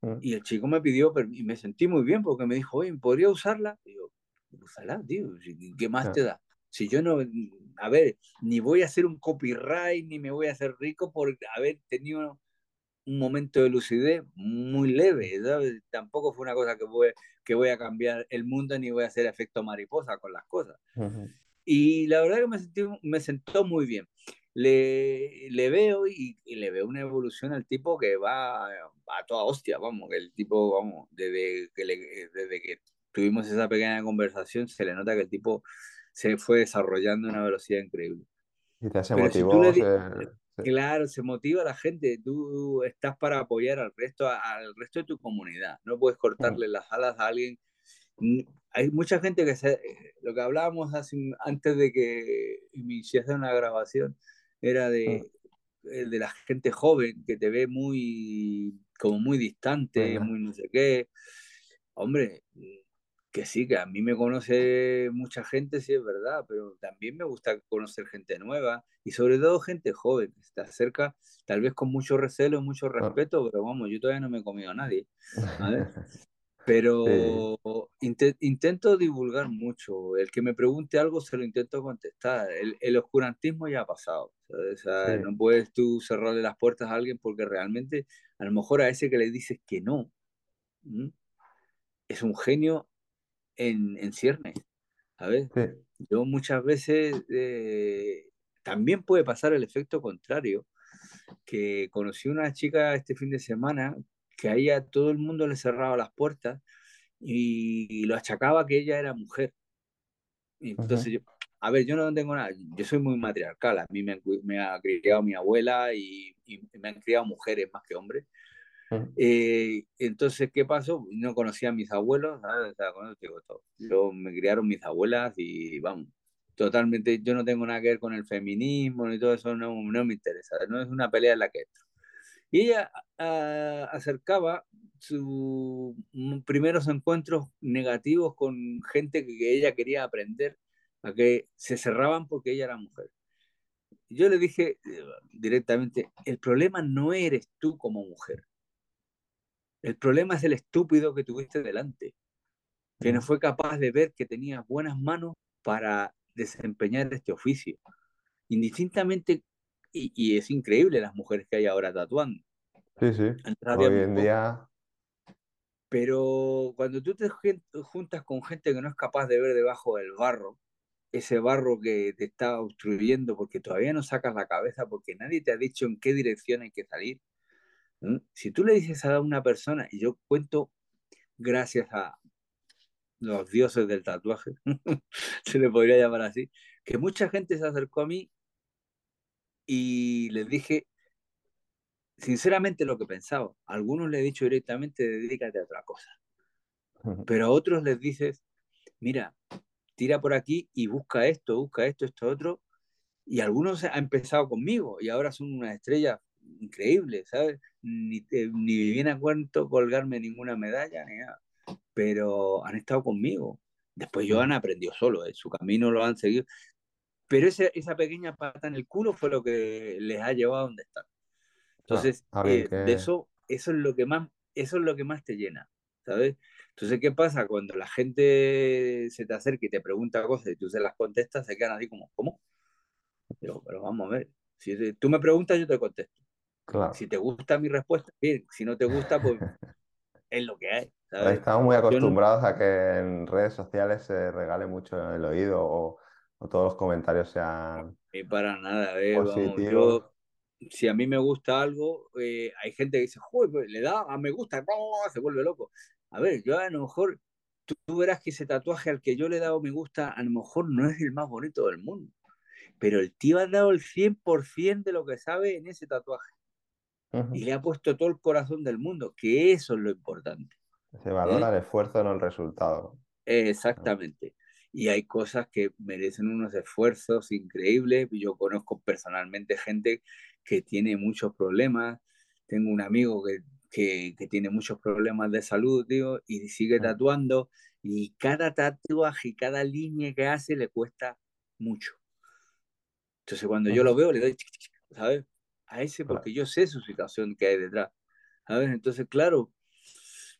mm, Y el chico me pidió, y me sentí muy bien porque me dijo, oye, ¿podría usarla? Y yo, úsala, tío, ¿qué más te da? Si yo no, a ver, ni voy a hacer un copyright, ni me voy a hacer rico por haber tenido un momento de lucidez muy leve, ¿sabes? Tampoco fue una cosa que voy, que voy a cambiar el mundo ni voy a hacer efecto mariposa con las cosas. ujú, Y la verdad que me, sentí, me sentó muy bien. Le, le veo y, y le veo una evolución al tipo que va a toda hostia, vamos, que el tipo, vamos, desde que, le- desde que tuvimos esa pequeña conversación, se le nota que el tipo se fue desarrollando a una velocidad increíble. Si tú le motivó, se- se- claro, se motiva a la gente, tú estás para apoyar al resto, al resto de tu comunidad, no puedes cortarle las alas a alguien. Hay mucha gente que se, lo que hablábamos hace antes de que iniciase una grabación era mm, de, eh, de la gente joven que te ve muy como muy distante, muy no sé qué. Hombre, que sí, que a mí me conoce mucha gente, sí es verdad, pero también me gusta conocer gente nueva y sobre todo gente joven, que está cerca, tal vez con mucho recelo, mucho ah, respeto, pero vamos, yo todavía no me he comido a nadie. ¿vale? Sí, pero inte- intento divulgar mucho. El que me pregunte algo se lo intento contestar. El, el oscurantismo ya ha pasado. O sea, sí, no puedes tú cerrarle las puertas a alguien porque realmente a lo mejor a ese que le dices que no, ¿m? es un genio en, en ciernes. ¿sabes? sí, Yo muchas veces eh, también puede pasar el efecto contrario, que conocí una chica este fin de semana que a ella todo el mundo le cerraba las puertas y lo achacaba que ella era mujer. Y entonces yo, a ver, yo no tengo nada, yo soy muy matriarcal, a mí me, me ha criado mi abuela y, y me han criado mujeres más que hombres. mm, Eh, entonces, ¿qué pasó? No conocía a mis abuelos, ¿sabes? O sea, con eso te digo todo. Yo, me criaron mis abuelas y vamos, totalmente, yo no tengo nada que ver con el feminismo ni todo eso, no, no me interesa, no es una pelea en la que entro. Y ella ah, acercaba sus primeros encuentros negativos con gente que, que ella quería aprender, a que se cerraban porque ella era mujer. Yo le dije eh, directamente, el problema no eres tú como mujer, el problema es el estúpido que tuviste delante, que no mm, fue capaz de ver que tenías buenas manos para desempeñar este oficio. Indistintamente, y, y es increíble las mujeres que hay ahora tatuando, sí, sí. antes Hoy en día, Pero cuando tú te juntas con gente que no es capaz de ver debajo del barro, ese barro que te está obstruyendo porque todavía no sacas la cabeza, porque nadie te ha dicho en qué dirección hay que salir. ¿m? Si tú le dices a una persona, y yo cuento gracias a los dioses del tatuaje, se le podría llamar así, que mucha gente se acercó a mí y les dije sinceramente lo que pensaba. A algunos les he dicho directamente, dedícate a otra cosa. Pero a otros les dices, mira, tira por aquí y busca esto, busca esto, esto, otro. Y algunos han empezado conmigo y ahora son una estrella increíble, ¿sabes? Ni, ni viene a cuento colgarme ninguna medalla ni nada, pero han estado conmigo. Después yo han aprendido solo, ¿eh? su camino lo han seguido. Pero ese, esa pequeña pata en el culo fue lo que les ha llevado a donde están. Entonces, eh, de eso, eso es lo que más, eso es lo que más te llena, ¿sabes? Entonces, ¿qué pasa? Cuando la gente se te acerca y te pregunta cosas y tú se las contestas, se quedan así como, ¿cómo? Pero, pero vamos a ver, si tú me preguntas, yo te contesto. Claro. Si te gusta mi respuesta, bien. Si no te gusta, pues es lo que hay. Estamos muy acostumbrados a que en redes sociales se regale mucho el oído o, todos los comentarios sean. Y para nada, eh, vamos, si a mí me gusta algo, eh, hay gente que dice, Joder, pues, le da a me gusta, se vuelve loco. A ver, yo a lo mejor, tú, verás que ese tatuaje al que yo le he dado me gusta, a lo mejor no es el más bonito del mundo, pero el tío ha dado el 100% de lo que sabe en ese tatuaje. Y le ha puesto todo el corazón del mundo, que eso es lo importante. Se valora ¿Eh? el esfuerzo, no el resultado. Exactamente y hay cosas que merecen unos esfuerzos increíbles. Yo conozco personalmente gente que tiene muchos problemas. Tengo un amigo que, que, que tiene muchos problemas de salud, digo, y sigue tatuando. Y cada tatuaje y cada línea que hace le cuesta mucho. Entonces, cuando yo lo veo, le doy, ¿sabes? A ese, porque yo sé su situación que hay detrás. ¿Sabes? Entonces, claro,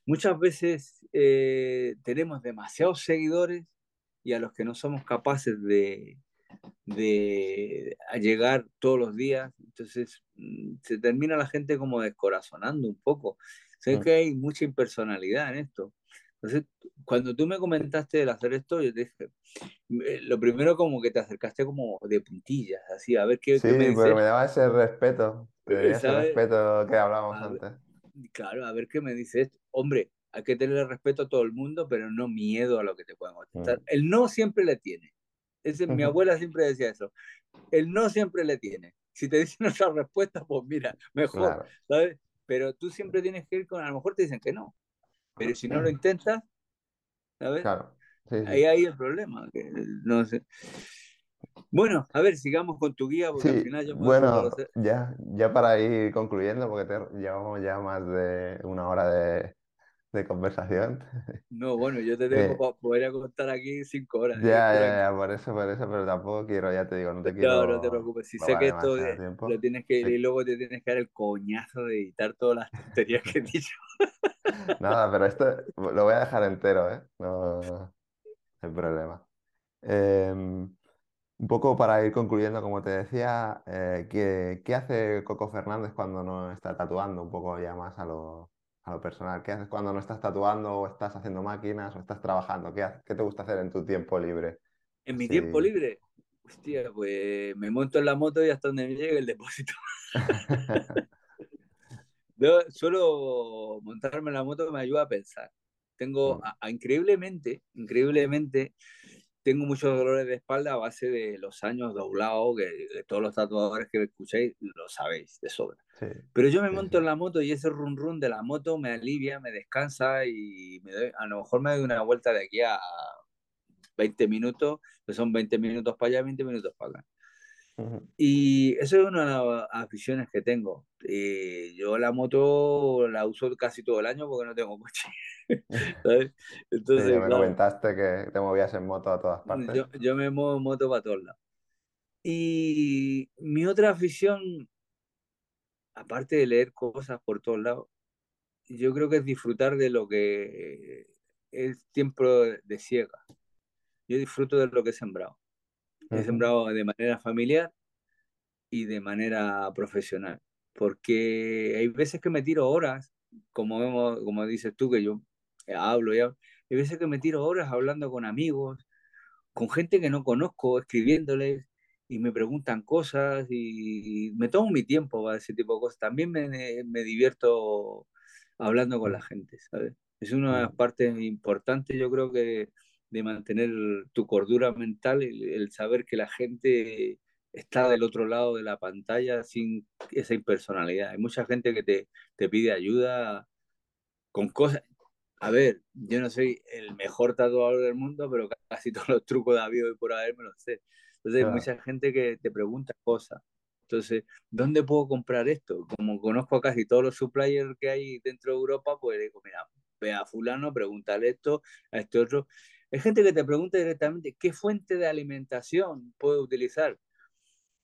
muchas veces eh, tenemos demasiados seguidores y a los que no somos capaces de, de llegar todos los días, entonces mm, se termina la gente como descorazonando un poco. Sé que hay mucha impersonalidad en esto. Entonces, cuando tú me comentaste del hacer esto, yo te dije, eh, lo primero como que te acercaste como de puntillas, así, a ver qué, sí, me pero me daba ese respeto, ese respeto que hablábamos antes. Claro, a ver qué me dices. Hombre, hay que tener respeto a todo el mundo, pero no miedo a lo que te puedan contestar. Mm. El no siempre le tiene. Ese, mi abuela siempre decía eso. El no siempre le tiene. Si te dicen otra respuesta, pues mira, mejor, ¿sabes? Pero tú siempre tienes que ir con, a lo mejor te dicen que no. Pero si no lo intentas, ¿sabes? Claro. Ahí hay el problema. no sé. Bueno, a ver, sigamos con tu guía, porque al final yo Bueno, ya, ya para ir concluyendo, porque llevamos ya más de una hora de, de conversación. No, bueno, yo te tengo, eh, podría contar aquí cinco horas. Ya, ya, ya, por eso, por eso, pero tampoco quiero, ya te digo, no te quiero. No, no te preocupes, si sé que esto lo tienes que ir y luego te tienes que dar el coñazo de editar todas las tonterías que he dicho. Nada, pero esto lo voy a dejar entero, ¿eh? No, no hay problema. Em, un poco para ir concluyendo, como te decía, eh, ¿qué, ¿qué hace Coco Fernández cuando no está tatuando? Un poco ya más a lo, a lo personal. ¿Qué haces cuando no estás tatuando o estás haciendo máquinas o estás trabajando? ¿Qué, qué te gusta hacer en tu tiempo libre? En mi tiempo libre, hostia, pues me monto en la moto y hasta donde me llegue el depósito. Yo, solo montarme en la moto me ayuda a pensar. Tengo, mm. increíblemente, increíblemente, tengo muchos dolores de espalda a base de los años doblados, que, todos los tatuadores que escuchéis lo sabéis de sobra. Pero yo me monto en la moto y ese run run de la moto me alivia, me descansa y me doy, a lo mejor me doy una vuelta de aquí a 20 minutos, que son 20 minutos para allá, 20 minutos para acá. Y eso es una de las aficiones que tengo. Eh, yo la moto la uso casi todo el año porque no tengo coche. Entonces, me comentaste que te movías en moto a todas partes. Yo, yo me muevo en moto para todos lados. Y mi otra afición, aparte de leer cosas por todos lados, yo creo que es disfrutar de lo que es tiempo de ciega. Yo disfruto de lo que he sembrado. He sembrado de manera familiar y de manera profesional. Porque hay veces que me tiro horas, como, vemos, como dices tú, que yo hablo y hablo. Hay veces que me tiro horas hablando con amigos, con gente que no conozco, escribiéndoles y me preguntan cosas y me tomo mi tiempo para ese tipo de cosas. También me, me divierto hablando con la gente, ¿sabes? Es una de las partes importantes, yo creo que de mantener tu cordura mental, el, saber que la gente está del otro lado de la pantalla sin esa impersonalidad. Hay mucha gente que te, te pide ayuda con cosas. A ver, yo no soy el mejor tatuador del mundo, pero casi todos los trucos de avión y por haber me los sé. Entonces, hay mucha gente que te pregunta cosas. Entonces, ¿dónde puedo comprar esto? Como conozco a casi todos los suppliers que hay dentro de Europa, pues digo, mira, ve a fulano, pregúntale esto, a este otro. Hay gente que te pregunta directamente qué fuente de alimentación puedo utilizar.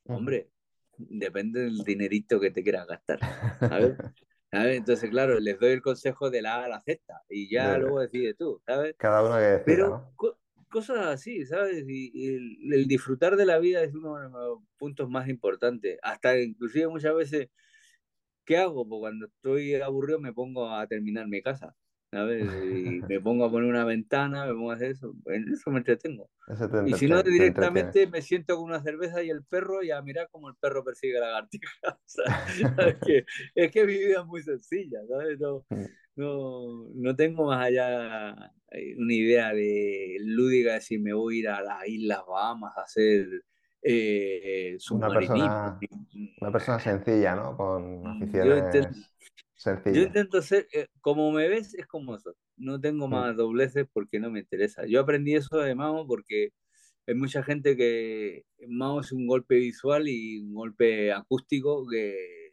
Hombre, depende del dinerito que te quieras gastar. ¿sabes? Entonces, claro, les doy el consejo de la A a la Z y ya luego decide tú, ¿sabes? Cada uno que decida, Pero cosas así, ¿sabes? Y, el, disfrutar de la vida es uno de los puntos más importantes. Hasta inclusive muchas veces, ¿qué hago? Pues cuando estoy aburrido me pongo a terminar mi casa. ¿sabes? Y me pongo a poner una ventana, me pongo a hacer eso, en eso me entretengo. y si no, directamente me siento con una cerveza y el perro y a mirar cómo el perro persigue la lagartija. es, que, es que mi vida es muy sencilla, ¿sabes? No, mm. No, no tengo más allá eh, una idea de lúdica de si me voy a ir a las Islas Bahamas a hacer eh, una persona, una persona sencilla, ¿no? Con aficiones yo intento ser, eh, como me ves, es como eso. No tengo mm. más dobleces porque no me interesa. Yo aprendí eso de Mao porque hay mucha gente que Mao es un golpe visual y un golpe acústico que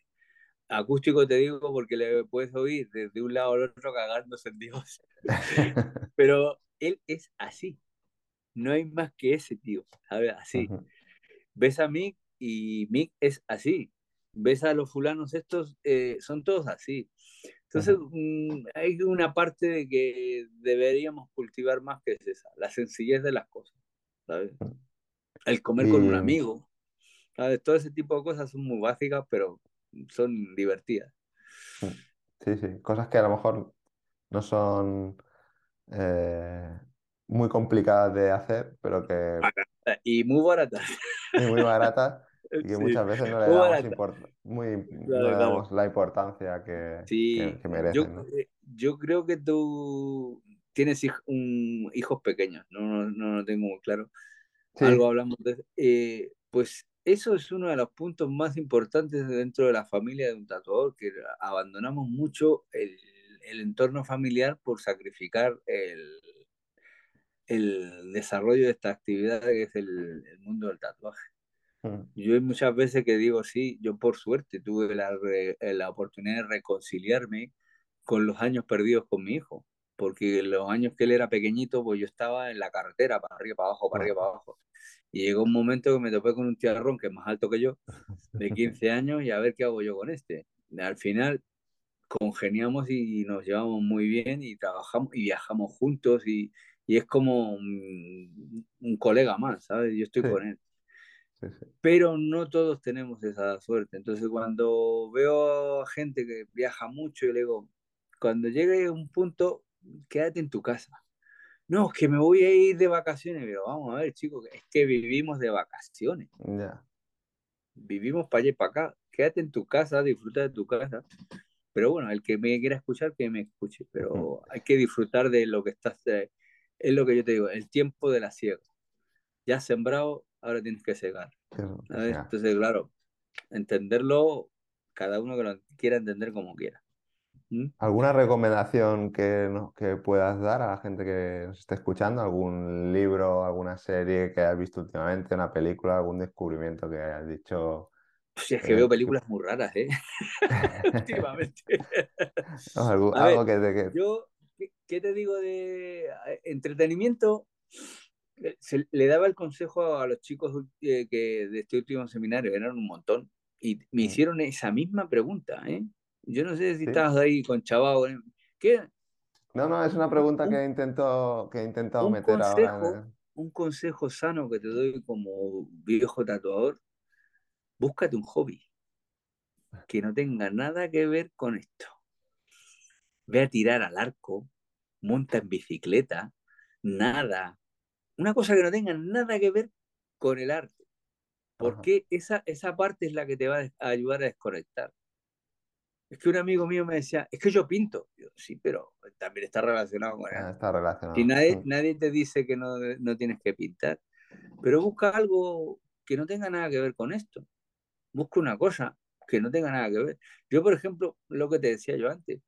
acústico te digo porque le puedes oír desde un lado al otro cagándose en Dios. Pero él es así. No hay más que ese tío, ¿sabes? Así. Ves a Mick y Mick es así ves a los fulanos estos, eh, son todos así. Entonces, mm, hay una parte de que deberíamos cultivar más que es esa, la sencillez de las cosas, ¿sabes? El comer con un amigo, ¿sabes? Todo ese tipo de cosas son muy básicas, pero son divertidas. Sí, sí, cosas que a lo mejor no son eh, muy complicadas de hacer, pero que... Y muy baratas. Y muy baratas, y que muchas veces no le damos, muy, damos la importancia que, que, merecen. Yo, yo, creo que tú tienes un, hijos pequeños, no, no, no lo tengo muy claro. Algo hablamos de eh, Pues eso es uno de los puntos más importantes dentro de la familia de un tatuador, que abandonamos mucho el, el entorno familiar por sacrificar el, el desarrollo de esta actividad que es el, el mundo del tatuaje. Mm. Yo hay muchas veces que digo, sí, yo por suerte tuve la, eh, la oportunidad de reconciliarme con los años perdidos con mi hijo, porque los años que él era pequeñito, pues yo estaba en la carretera, para arriba, para abajo, para arriba, para abajo. Y llegó un momento que me topé con un tiarrón que es más alto que yo, de 15 años, y a ver qué hago yo con este. Al final congeniamos y nos llevamos muy bien y trabajamos y viajamos juntos y, y es como un, un, colega más, ¿sabes? Yo estoy con él. Pero no todos tenemos esa suerte. Entonces, cuando veo a gente que viaja mucho, y le digo, cuando llegue a un punto, quédate en tu casa. No, es que me voy a ir de vacaciones. Pero vamos a ver, chicos, es que vivimos de vacaciones. Vivimos para allá y para acá. Quédate en tu casa, disfruta de tu casa. Pero bueno, el que me quiera escuchar, que me escuche. Pero hay que disfrutar de lo que estás. Eh, es lo que yo te digo, el tiempo de la ciega. Ya has sembrado, ahora tienes que cegar. Entonces, claro, entenderlo, cada uno que lo quiera entender como quiera. ¿Alguna recomendación que, que puedas dar a la gente que nos esté escuchando? ¿Algún libro, alguna serie que hayas visto últimamente, una película, algún descubrimiento que hayas dicho? Si es que veo películas muy raras, ¿eh? Últimamente. algo, que, te, Yo, ¿qué, te digo de entretenimiento? le daba el consejo a los chicos eh, que de este último seminario, eran un montón, y me mm. hicieron esa misma pregunta, ¿eh? Yo no sé si estabas ahí con Chabao, ¿eh? ¿qué? No, no, es una pregunta que intento que he intentado meter ahora. Un consejo sano que te doy como viejo tatuador, búscate un hobby que no tenga nada que ver con esto. Ve a tirar al arco, monta en bicicleta, nada, una cosa que no tenga nada que ver con el arte. Porque esa, esa parte es la que te va a ayudar a desconectar. Es que un amigo mío me decía, es que yo pinto. Yo, sí, pero también está relacionado con ah, está relacionado. Y nadie, nadie te dice que no, no tienes que pintar, pero busca algo que no tenga nada que ver con esto. Busca una cosa que no tenga nada que ver. Yo, por ejemplo, lo que te decía yo antes,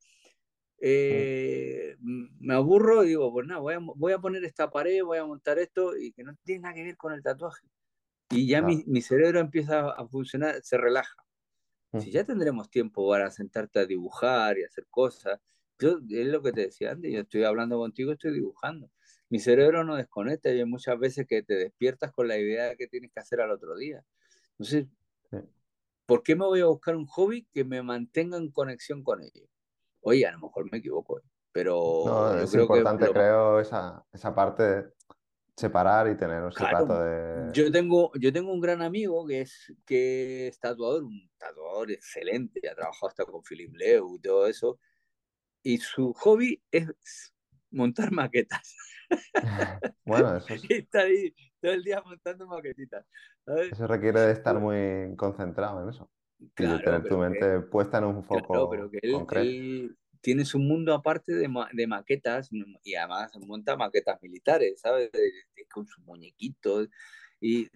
eh, me aburro y digo, pues nada, voy a, voy a poner esta pared, voy a montar esto y que no tiene nada que ver con el tatuaje. Y ya mi, mi, cerebro empieza a funcionar, se relaja. Si ya tendremos tiempo para sentarte a dibujar y hacer cosas, yo es lo que te decía antes, yo estoy hablando contigo, estoy dibujando. Mi cerebro no desconecta y hay muchas veces que te despiertas con la idea de que tienes que hacer al otro día. Entonces, ¿por qué me voy a buscar un hobby que me mantenga en conexión con ello? Oye, a lo mejor me equivoco, pero no, es importante, creo, esa, esa parte separar y tener un claro, de... Yo tengo, yo tengo un gran amigo que es, que es tatuador, un tatuador excelente, ha trabajado hasta con Philip Leu y todo eso, y su hobby es montar maquetas. bueno, eso es... está ahí todo el día montando maquetitas. Eso requiere de estar muy concentrado en eso y de tener tu mente puesta en un foco pero que él, tiene su mundo aparte de, de, maquetas y además monta maquetas militares, ¿sabes? Con sus muñequitos. Y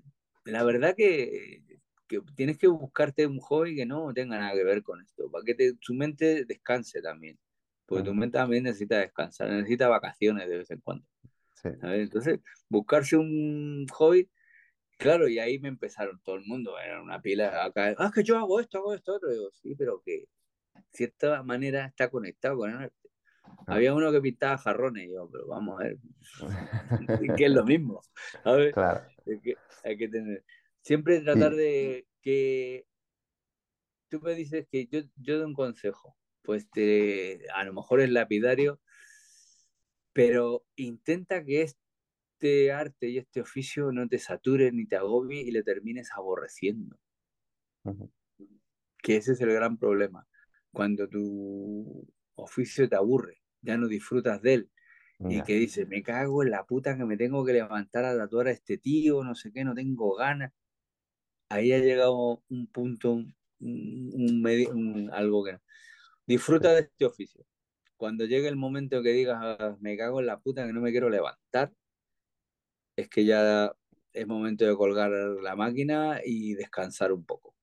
la verdad que, que, tienes que buscarte un hobby que no tenga nada que ver con esto, para que te, tu mente descanse también. Porque tu mente también necesita descansar, necesita vacaciones de vez en cuando. Entonces, buscarse un hobby Claro, y ahí me empezaron todo el mundo, era una pila acá, ah, que yo hago esto, hago esto, otro. digo, sí, pero que de cierta manera está conectado con el arte. Había uno que pintaba jarrones, y yo, pero vamos a ver, que es lo mismo. A ver, claro. hay, que, tener. Siempre tratar de que tú me dices que yo, yo doy un consejo, pues te, a lo mejor es lapidario, pero intenta que es este arte y este oficio no te sature ni te agobie y le termines aborreciendo. Que ese es el gran problema. Cuando tu oficio te aburre, ya no disfrutas de él. Y que dices, me cago en la puta que me tengo que levantar a tatuar a este tío, no sé qué, no tengo ganas. Ahí ha llegado un punto, un, medio, algo que no. Disfruta de este oficio. Cuando llegue el momento que digas, me cago en la puta que no me quiero levantar, es que ya es momento de colgar la máquina y descansar un poco.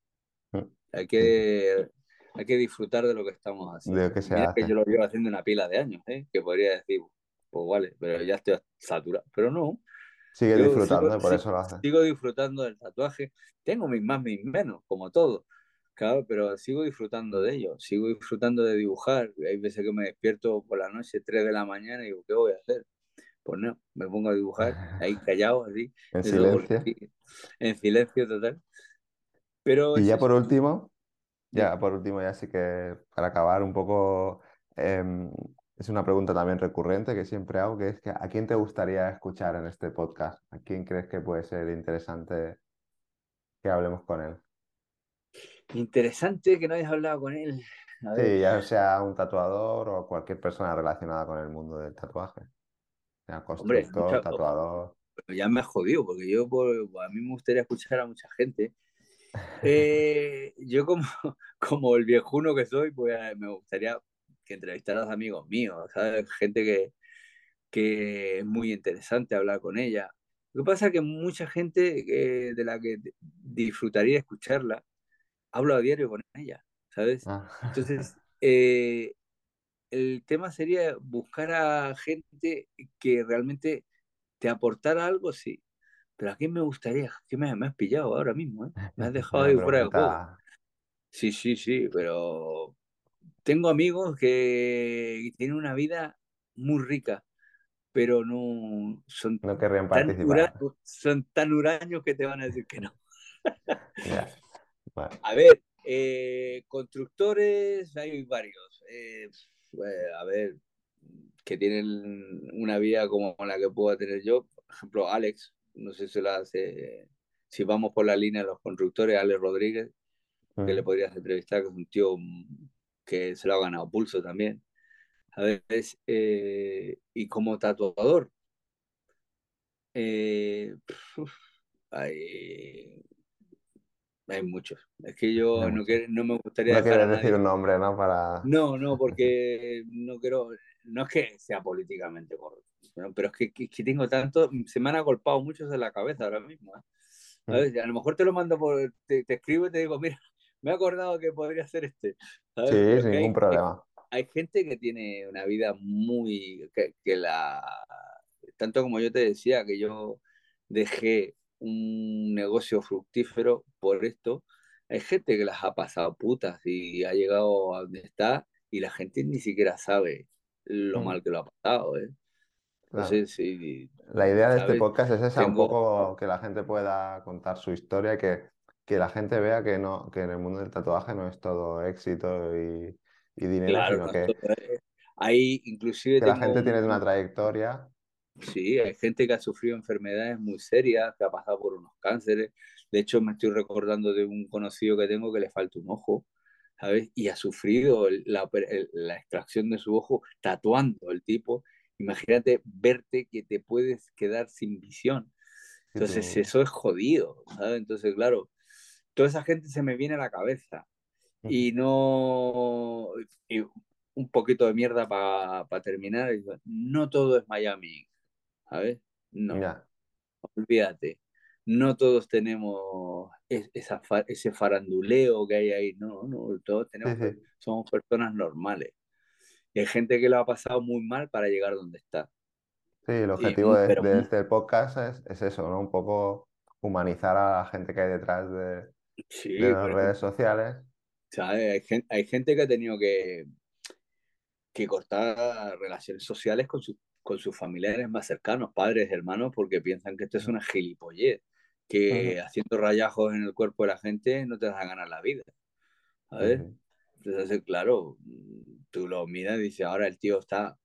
Mm. Hay que, hay que disfrutar de lo que estamos haciendo. que, que yo lo llevo haciendo una pila de años, ¿eh? que podría decir, pues vale, pero ya estoy saturado. Pero no. Sigue disfrutando, por eso lo hace. Sigo disfrutando del tatuaje. Tengo mis más, mis menos, como todo. Claro, pero sigo disfrutando de ello. Sigo disfrutando de dibujar. Hay veces que me despierto por la noche, 3 de la mañana, y digo, ¿qué voy a hacer? pues no, me pongo a dibujar ahí callado, así. en silencio. en silencio total. Pero y ya por último, ya por último, ya sí que para acabar un poco, em, es una pregunta también recurrente que siempre hago, que es que ¿a quién te gustaría escuchar en este podcast? ¿A quién crees que puede ser interesante que hablemos con él? Interesante que no hayas hablado con él. Sí, ya sea un tatuador o cualquier persona relacionada con el mundo del tatuaje. Hombre, tatuador. Ya me ha jodido, porque yo a mí me gustaría escuchar a mucha gente. Eh, yo como, como el viejuno que soy, pues me gustaría que entrevistaras amigos míos, ¿sabes? Gente que, que es muy interesante hablar con ella. Lo que pasa es que mucha gente eh, de la que disfrutaría escucharla, hablo a diario con ella, ¿sabes? Ah. Entonces, eh, el tema sería buscar a gente que realmente te aportara algo, sí. Pero a quién me gustaría, ¿qué me, has pillado ahora mismo? Eh? Me has dejado ahí fuera de juego. Sí, sí, sí, pero tengo amigos que tienen una vida muy rica, pero no son, no querrían participar. son tan huraños que te van a decir que no. A ver, eh, constructores hay varios. Eh, pues, a ver, que tienen una vida como la que puedo tener yo. Por ejemplo, Alex, no sé si la hace, si vamos por la línea de los constructores, Alex Rodríguez, que le podrías entrevistar, que es un tío que se lo ha ganado pulso también. A veces, eh, y como tatuador, eh, Hay muchos. Es que yo no, quiero, no me gustaría. No quieres decir un nombre, ¿no? Para... No, no, porque no quiero. No es que sea políticamente correcto, pero es que, que, tengo tanto. Se me han agolpado muchos en la cabeza ahora mismo. ¿eh? Mm. A lo mejor te lo mando por. Te, escribo y te digo, mira, me he acordado que podría ser este. Sí, sin ningún problema. Hay, gente que tiene una vida muy. Que, que la. Tanto como yo te decía, que yo dejé un negocio fructífero por esto. Hay gente que las ha pasado putas y ha llegado a donde está y la gente ni siquiera sabe lo mm. mal que lo ha pasado. ¿eh? La idea de este podcast es esa, un poco que la gente pueda contar su historia y que, que la gente vea que, no, que en el mundo del tatuaje no es todo éxito y, dinero, sino que, hay inclusive la gente tiene una trayectoria Sí, hay gente que ha sufrido enfermedades muy serias, que ha pasado por unos cánceres. De hecho, me estoy recordando de un conocido que tengo que le falta un ojo, ¿sabes? Y ha sufrido la, extracción de su ojo tatuando el tipo. Imagínate verte que te puedes quedar sin visión. Entonces, eso es jodido, ¿sabes? Entonces, claro, toda esa gente se me viene a la cabeza. Y no. un poquito de mierda para terminar. No todo es Miami. ¿sabes? No. Olvídate. No todos tenemos esa, ese faranduleo que hay ahí, no, no, todos tenemos, somos personas normales. Y hay gente que lo ha pasado muy mal para llegar donde está. Sí, el objetivo de, este podcast es, eso, ¿no? Un poco humanizar a la gente que hay detrás de, las redes sociales. Hay, gente, hay gente que ha tenido que, que cortar relaciones sociales con, su, con sus familiares más cercanos, padres, hermanos, porque piensan que esto es una gilipollez, que haciendo rayajos en el cuerpo de la gente no te vas a ganar la vida. ¿Sabes? Entonces, claro, tú lo miras y dices, ahora el tío está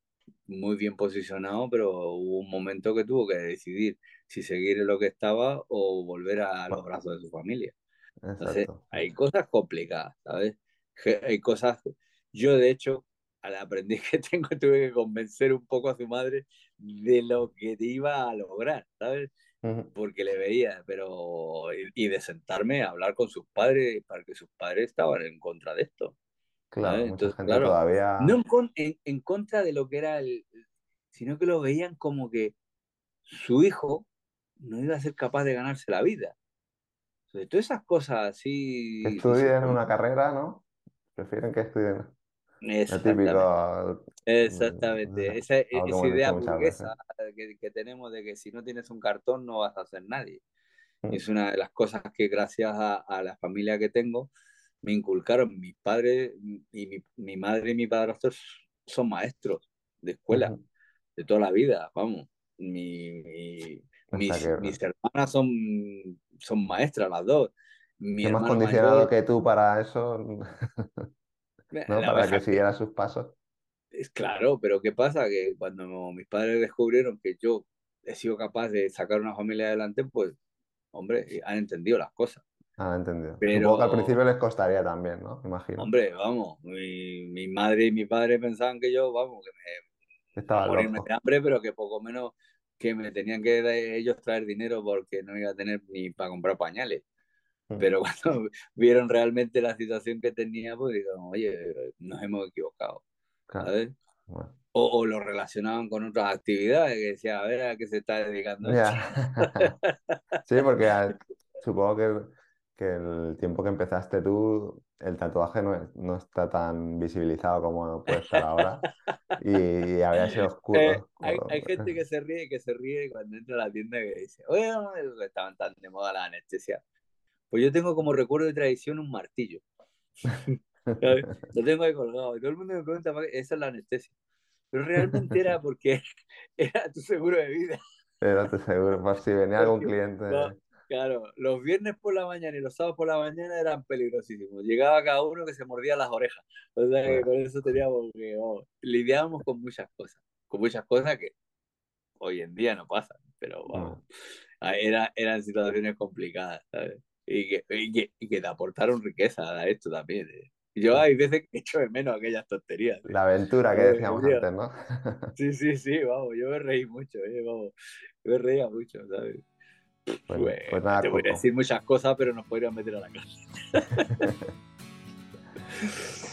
muy bien posicionado, pero hubo un momento que tuvo que decidir si seguir en lo que estaba o volver a los brazos de su familia. Entonces, hay cosas complicadas, ¿sabes? Hay cosas, yo de hecho, al aprendiz que tengo tuve que convencer un poco a su madre de lo que te iba a lograr, ¿sabes? Porque le veía, pero. Y, de sentarme a hablar con sus padres, para que sus padres estaban en contra de esto. Claro, Entonces, claro, todavía. No en, en, contra de lo que era el. sino que lo veían como que su hijo no iba a ser capaz de ganarse la vida. Entonces, todas esas cosas así. Que estudien una carrera, ¿no? Prefieren que estudien Exactamente. Exactamente. Esa, e, esa idea burguesa que, que, tenemos de que si no tienes un cartón no vas a ser nadie. Mm. Es una de las cosas que gracias a, a la familia que tengo me inculcaron. Mis padres y mi, mi madre y mi padrastro son maestros de escuela de toda la vida. Vamos, mi, mis, mis, hermanas son, son maestras las dos. Mi más condicionado que tú para eso. ¿no? Para que siguiera sus pasos. Es claro, pero ¿qué pasa? Que cuando mis padres descubrieron que yo he sido capaz de sacar una familia adelante, pues, hombre, han entendido las cosas. Han entendido. Pero al principio les costaría también, ¿no? Imagino. Hombre, vamos, mi, mi, madre y mi padre pensaban que yo, vamos, que me estaba morirme de hambre, pero que poco menos que me tenían que ellos traer dinero porque no iba a tener ni para comprar pañales. Mm. Pero cuando vieron realmente la situación que teníamos, pues dijeron, oye, nos hemos equivocado. ¿sabes? O, lo relacionaban con otras actividades, que decía, a ver a qué se está dedicando. sí, porque supongo que, que, el tiempo que empezaste tú, el tatuaje no, no está tan visibilizado como puede estar ahora. Y, había sido oscuro. Eh, hay, hay, gente que se ríe, que se ríe cuando entra a la tienda que dice, oye, estaban tan de moda la anestesia. Pues yo tengo como recuerdo de tradición un martillo. Lo tengo ahí colgado. Y todo el mundo me pregunta, esa es la anestesia. Pero realmente era porque era tu seguro de vida. Era tu seguro, por si venía algún cliente. Claro, los viernes por la mañana y los sábados por la mañana eran peligrosísimos. Llegaba cada uno que se mordía las orejas. O sea que con eso teníamos que oh, lidiábamos con muchas cosas. Con muchas cosas que hoy en día no pasan. Pero vamos, era, eran situaciones complicadas, ¿sabes? y que, y que, te aportaron riqueza a esto también. Eh. Yo hay veces que echo de menos aquellas tonterías. ¿eh? La aventura que decíamos antes, ¿no? sí, sí, sí, vamos, yo me reí mucho, ¿eh? vamos, me reía mucho, ¿sabes? Pues, pues nada, te voy a decir muchas cosas, pero nos podrían meter a la cárcel.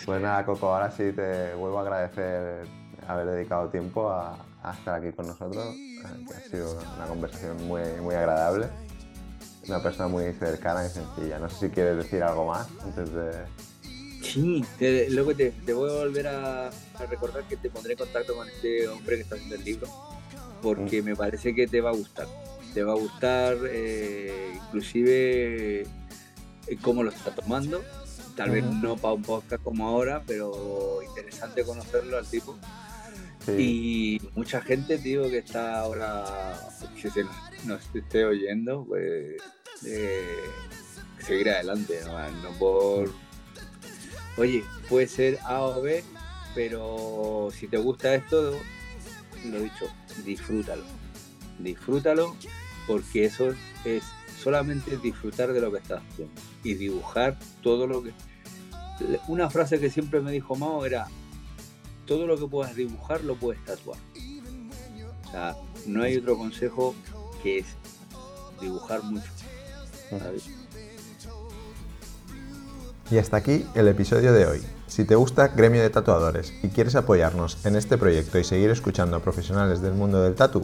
pues nada, Coco, ahora sí te vuelvo a agradecer haber dedicado tiempo a, estar aquí con nosotros, que ha sido una conversación muy, muy agradable. Una persona muy cercana y sencilla. No sé si quieres decir algo más antes de, Sí, luego te, voy a volver a, recordar que te pondré en contacto con este hombre que está haciendo el libro, porque mm. me parece que te va a gustar. Te va a gustar eh, inclusive eh, cómo lo está tomando. Tal vez no para un podcast como ahora, pero interesante conocerlo al tipo. Y mucha gente, tío, que está ahora, que se nos esté oyendo, pues eh, seguir adelante, no por oye, puede ser A o B, pero si te gusta esto, lo dicho, disfrútalo. Disfrútalo porque eso es solamente disfrutar de lo que estás haciendo y dibujar todo lo que... Una frase que siempre me dijo Mao era, todo lo que puedas dibujar lo puedes tatuar. O sea, no hay otro consejo que es dibujar mucho. Y hasta aquí el episodio de hoy. Si te gusta Gremio de Tatuadores y quieres apoyarnos en este proyecto y seguir escuchando a profesionales del mundo del tatu,